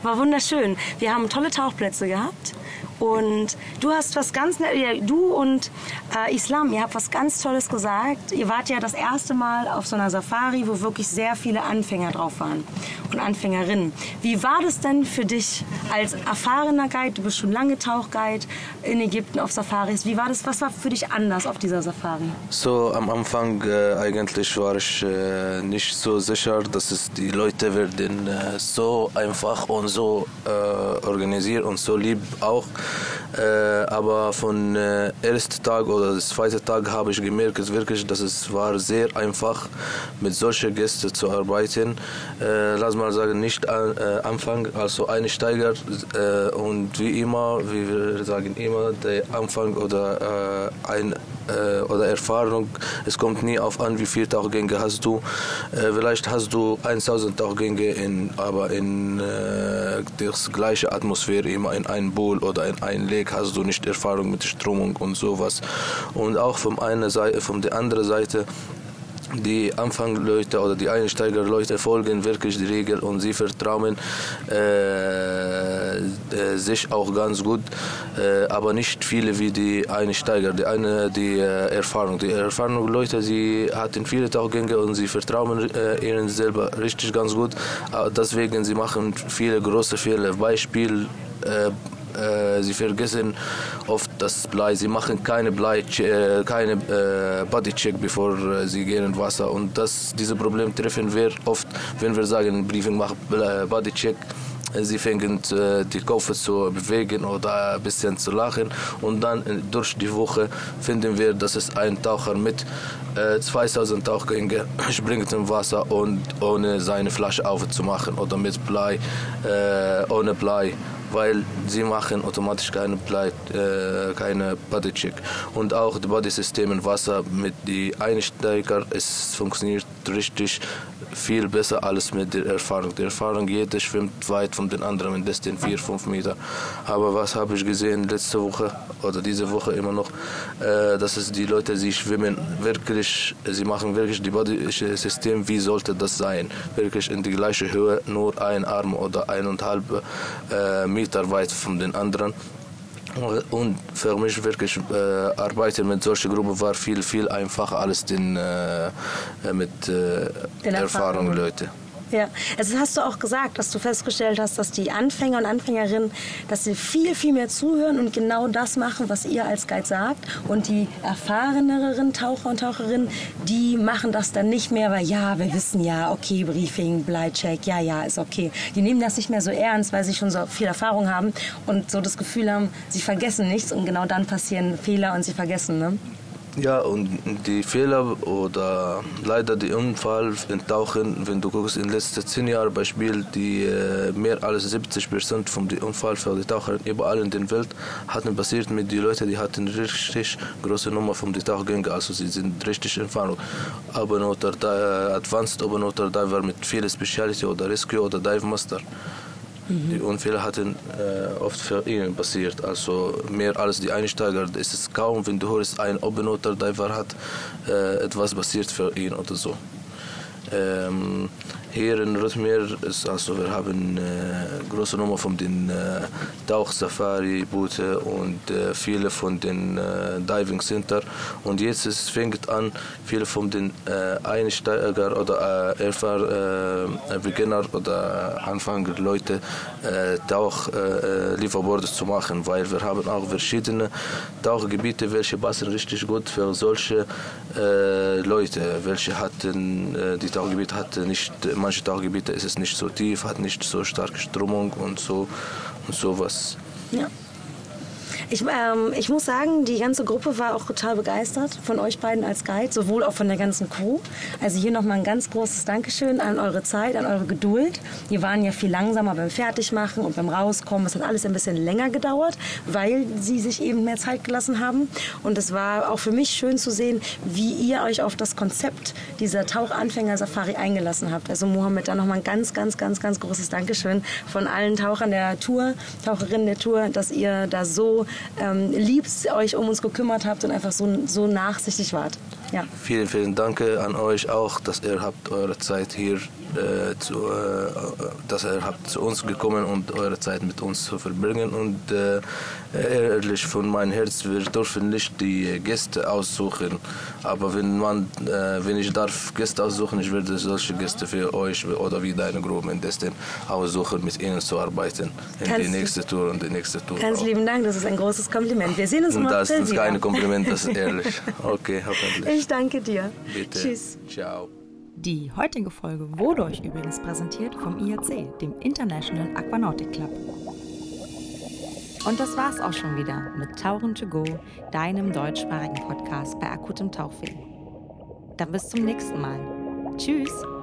war wunderschön. Wir haben tolle Tauchplätze gehabt. Und du hast was ganz, du und äh, Islam, ihr habt was ganz Tolles gesagt. Ihr wart ja das erste Mal auf so einer Safari, wo wirklich sehr viele Anfänger drauf waren und Anfängerinnen. Wie war das denn für dich als erfahrener Guide? Du bist schon lange Tauchguide in Ägypten auf Safaris. Wie war das? Was war für dich anders auf dieser Safari? So am Anfang äh, eigentlich war ich äh, nicht so sicher, dass es die Leute werden äh, so einfach und so äh, organisiert und so lieb auch. Äh, aber von äh, ersten Tag oder zweiten Tag habe ich gemerkt wirklich, dass es war sehr einfach mit solchen Gästen zu arbeiten. Äh, lass mal sagen nicht an, äh, Anfang, also Einsteiger äh, und wie immer, wie wir sagen immer, der Anfang oder äh, ein äh, oder Erfahrung. Es kommt nie auf an, wie viele Tauchgänge hast du. Äh, vielleicht hast du 1000 Tauchgänge, in, aber in äh, der gleiche Atmosphäre immer in einem Pool oder in einem Lake hast du nicht Erfahrung mit Strömung und sowas. Und auch von einer Seite, von der anderen Seite die Anfangleute oder die Einsteigerleute folgen wirklich die Regel und sie vertrauen äh, äh, sich auch ganz gut, äh, aber nicht viele wie die Einsteiger, die eine die äh, Erfahrung. Die erfahrenen Leute, sie hatten viele Tauchgänge und sie vertrauen äh, ihnen selber richtig ganz gut. Äh, deswegen sie machen viele große Fehler. Beispiel äh, sie vergessen oft das Blei. Sie machen keine Blei, äh, keine äh, Bodycheck, bevor äh, sie gehen in Wasser. Und das, diese Problem treffen wir oft, wenn wir sagen, Briefing macht äh, Bodycheck. Sie fangen die Köpfe zu bewegen oder ein bisschen zu lachen und dann durch die Woche finden wir, dass es ein Taucher mit äh, 2000 Tauchgänge springt im Wasser und ohne seine Flasche aufzumachen oder mit Blei, ohne Blei weil sie machen automatisch keine, Blei, äh, keine Bodycheck. Und auch das Bodysystem im Wasser mit den Einsteiger, es funktioniert richtig viel besser als mit der Erfahrung. Die Erfahrung, jeder schwimmt weit von den anderen, mindestens 4, 5 Meter. Aber was habe ich gesehen letzte Woche oder diese Woche immer noch, äh, dass es die Leute, sie schwimmen wirklich, sie machen wirklich die Bodysystem, wie sollte das sein? Wirklich in die gleiche Höhe, nur ein Arm oder eineinhalb äh, Meter weit von den anderen. Und für mich wirklich äh, arbeiten mit solchen Gruppen war viel, viel einfacher als den, äh, mit äh, erfahrenen Leuten. Ja, also hast du auch gesagt, dass du festgestellt hast, dass die Anfänger und Anfängerinnen, dass sie viel, viel mehr zuhören und genau das machen, was ihr als Guide sagt. Und die erfahreneren Taucher und Taucherinnen, die machen das dann nicht mehr, weil ja, wir wissen ja, okay, Briefing, Bleicheck, ja, ja, ist okay. Die nehmen das nicht mehr so ernst, weil sie schon so viel Erfahrung haben und so das Gefühl haben, sie vergessen nichts und genau dann passieren Fehler und sie vergessen, ne? Ja, und die Fehler oder leider die Unfall in Tauchen, wenn du guckst in den letzten zehn Jahren Beispiel, die äh, mehr als 70 Prozent von den Unfall für die Taucher überall in der Welt hatten passiert mit den Leuten, die hatten richtig große Nummer von den Tauchgängen, also sie sind richtig erfahren. Open Water, Advanced Open Water Diver mit vielen Speciality oder Rescue oder Dive Master. Mhm. Die Unfälle hatten äh, oft für ihn passiert. Also mehr als die Einsteiger ist es kaum, wenn du hörst, ein Open Water Diver hat äh, etwas passiert für ihn oder so. Ähm, hier in Rotmeer ist also wir haben äh, große Nummer von den äh, Tauch-Safari-Boote und äh, viele von den äh, Diving Center. Und jetzt es fängt an viele von den äh, Einsteiger oder äh, äh, Beginner oder Anfänger Leute äh, Tauch äh, Lieferborde zu machen, weil wir haben auch verschiedene Tauchgebiete, welche passen richtig gut für solche äh, Leute, welche hatten äh, die Tauchgebiete hatten nicht manche Tauchgebiete ist es nicht so tief, hat nicht so starke Strömung und so und sowas. Ja. Ich, ähm, ich muss sagen, die ganze Gruppe war auch total begeistert von euch beiden als Guide, sowohl auch von der ganzen Crew. Also hier nochmal ein ganz großes Dankeschön an eure Zeit, an eure Geduld. Wir waren ja viel langsamer beim Fertigmachen und beim Rauskommen. Es hat alles ein bisschen länger gedauert, weil sie sich eben mehr Zeit gelassen haben. Und es war auch für mich schön zu sehen, wie ihr euch auf das Konzept dieser Tauchanfänger-Safari eingelassen habt. Also Mohammed, da nochmal ein ganz, ganz, ganz, ganz großes Dankeschön von allen Tauchern der Tour, Taucherinnen der Tour, dass ihr da so ähm, lieb euch um uns gekümmert habt und einfach so, so nachsichtig wart. Ja. Vielen, vielen Dank an euch auch, dass ihr habt eure Zeit hier äh, zu, äh, dass ihr habt zu uns gekommen und eure Zeit mit uns zu verbringen und äh, ehrlich von meinem Herz, wir dürfen nicht die Gäste aussuchen, aber wenn man, äh, wenn ich darf Gäste aussuchen, ich werde solche Gäste für euch oder wie deine Gruppe in Destin aussuchen, mit ihnen zu arbeiten in Kannst die nächste Tour und die nächste Tour. Ganz auch. lieben Dank, das ist ein großes Kompliment. Wir sehen uns Und im das April ist kein Kompliment, das ist ehrlich. Okay, hoffentlich. Ich danke dir. Bitte. Tschüss. Ciao. Die heutige Folge wurde euch übrigens präsentiert vom IAC, dem International Aquanautic Club. Und das war's auch schon wieder mit Tauchen to go, deinem deutschsprachigen Podcast bei akutem Tauchfilm. Dann bis zum nächsten Mal. Tschüss!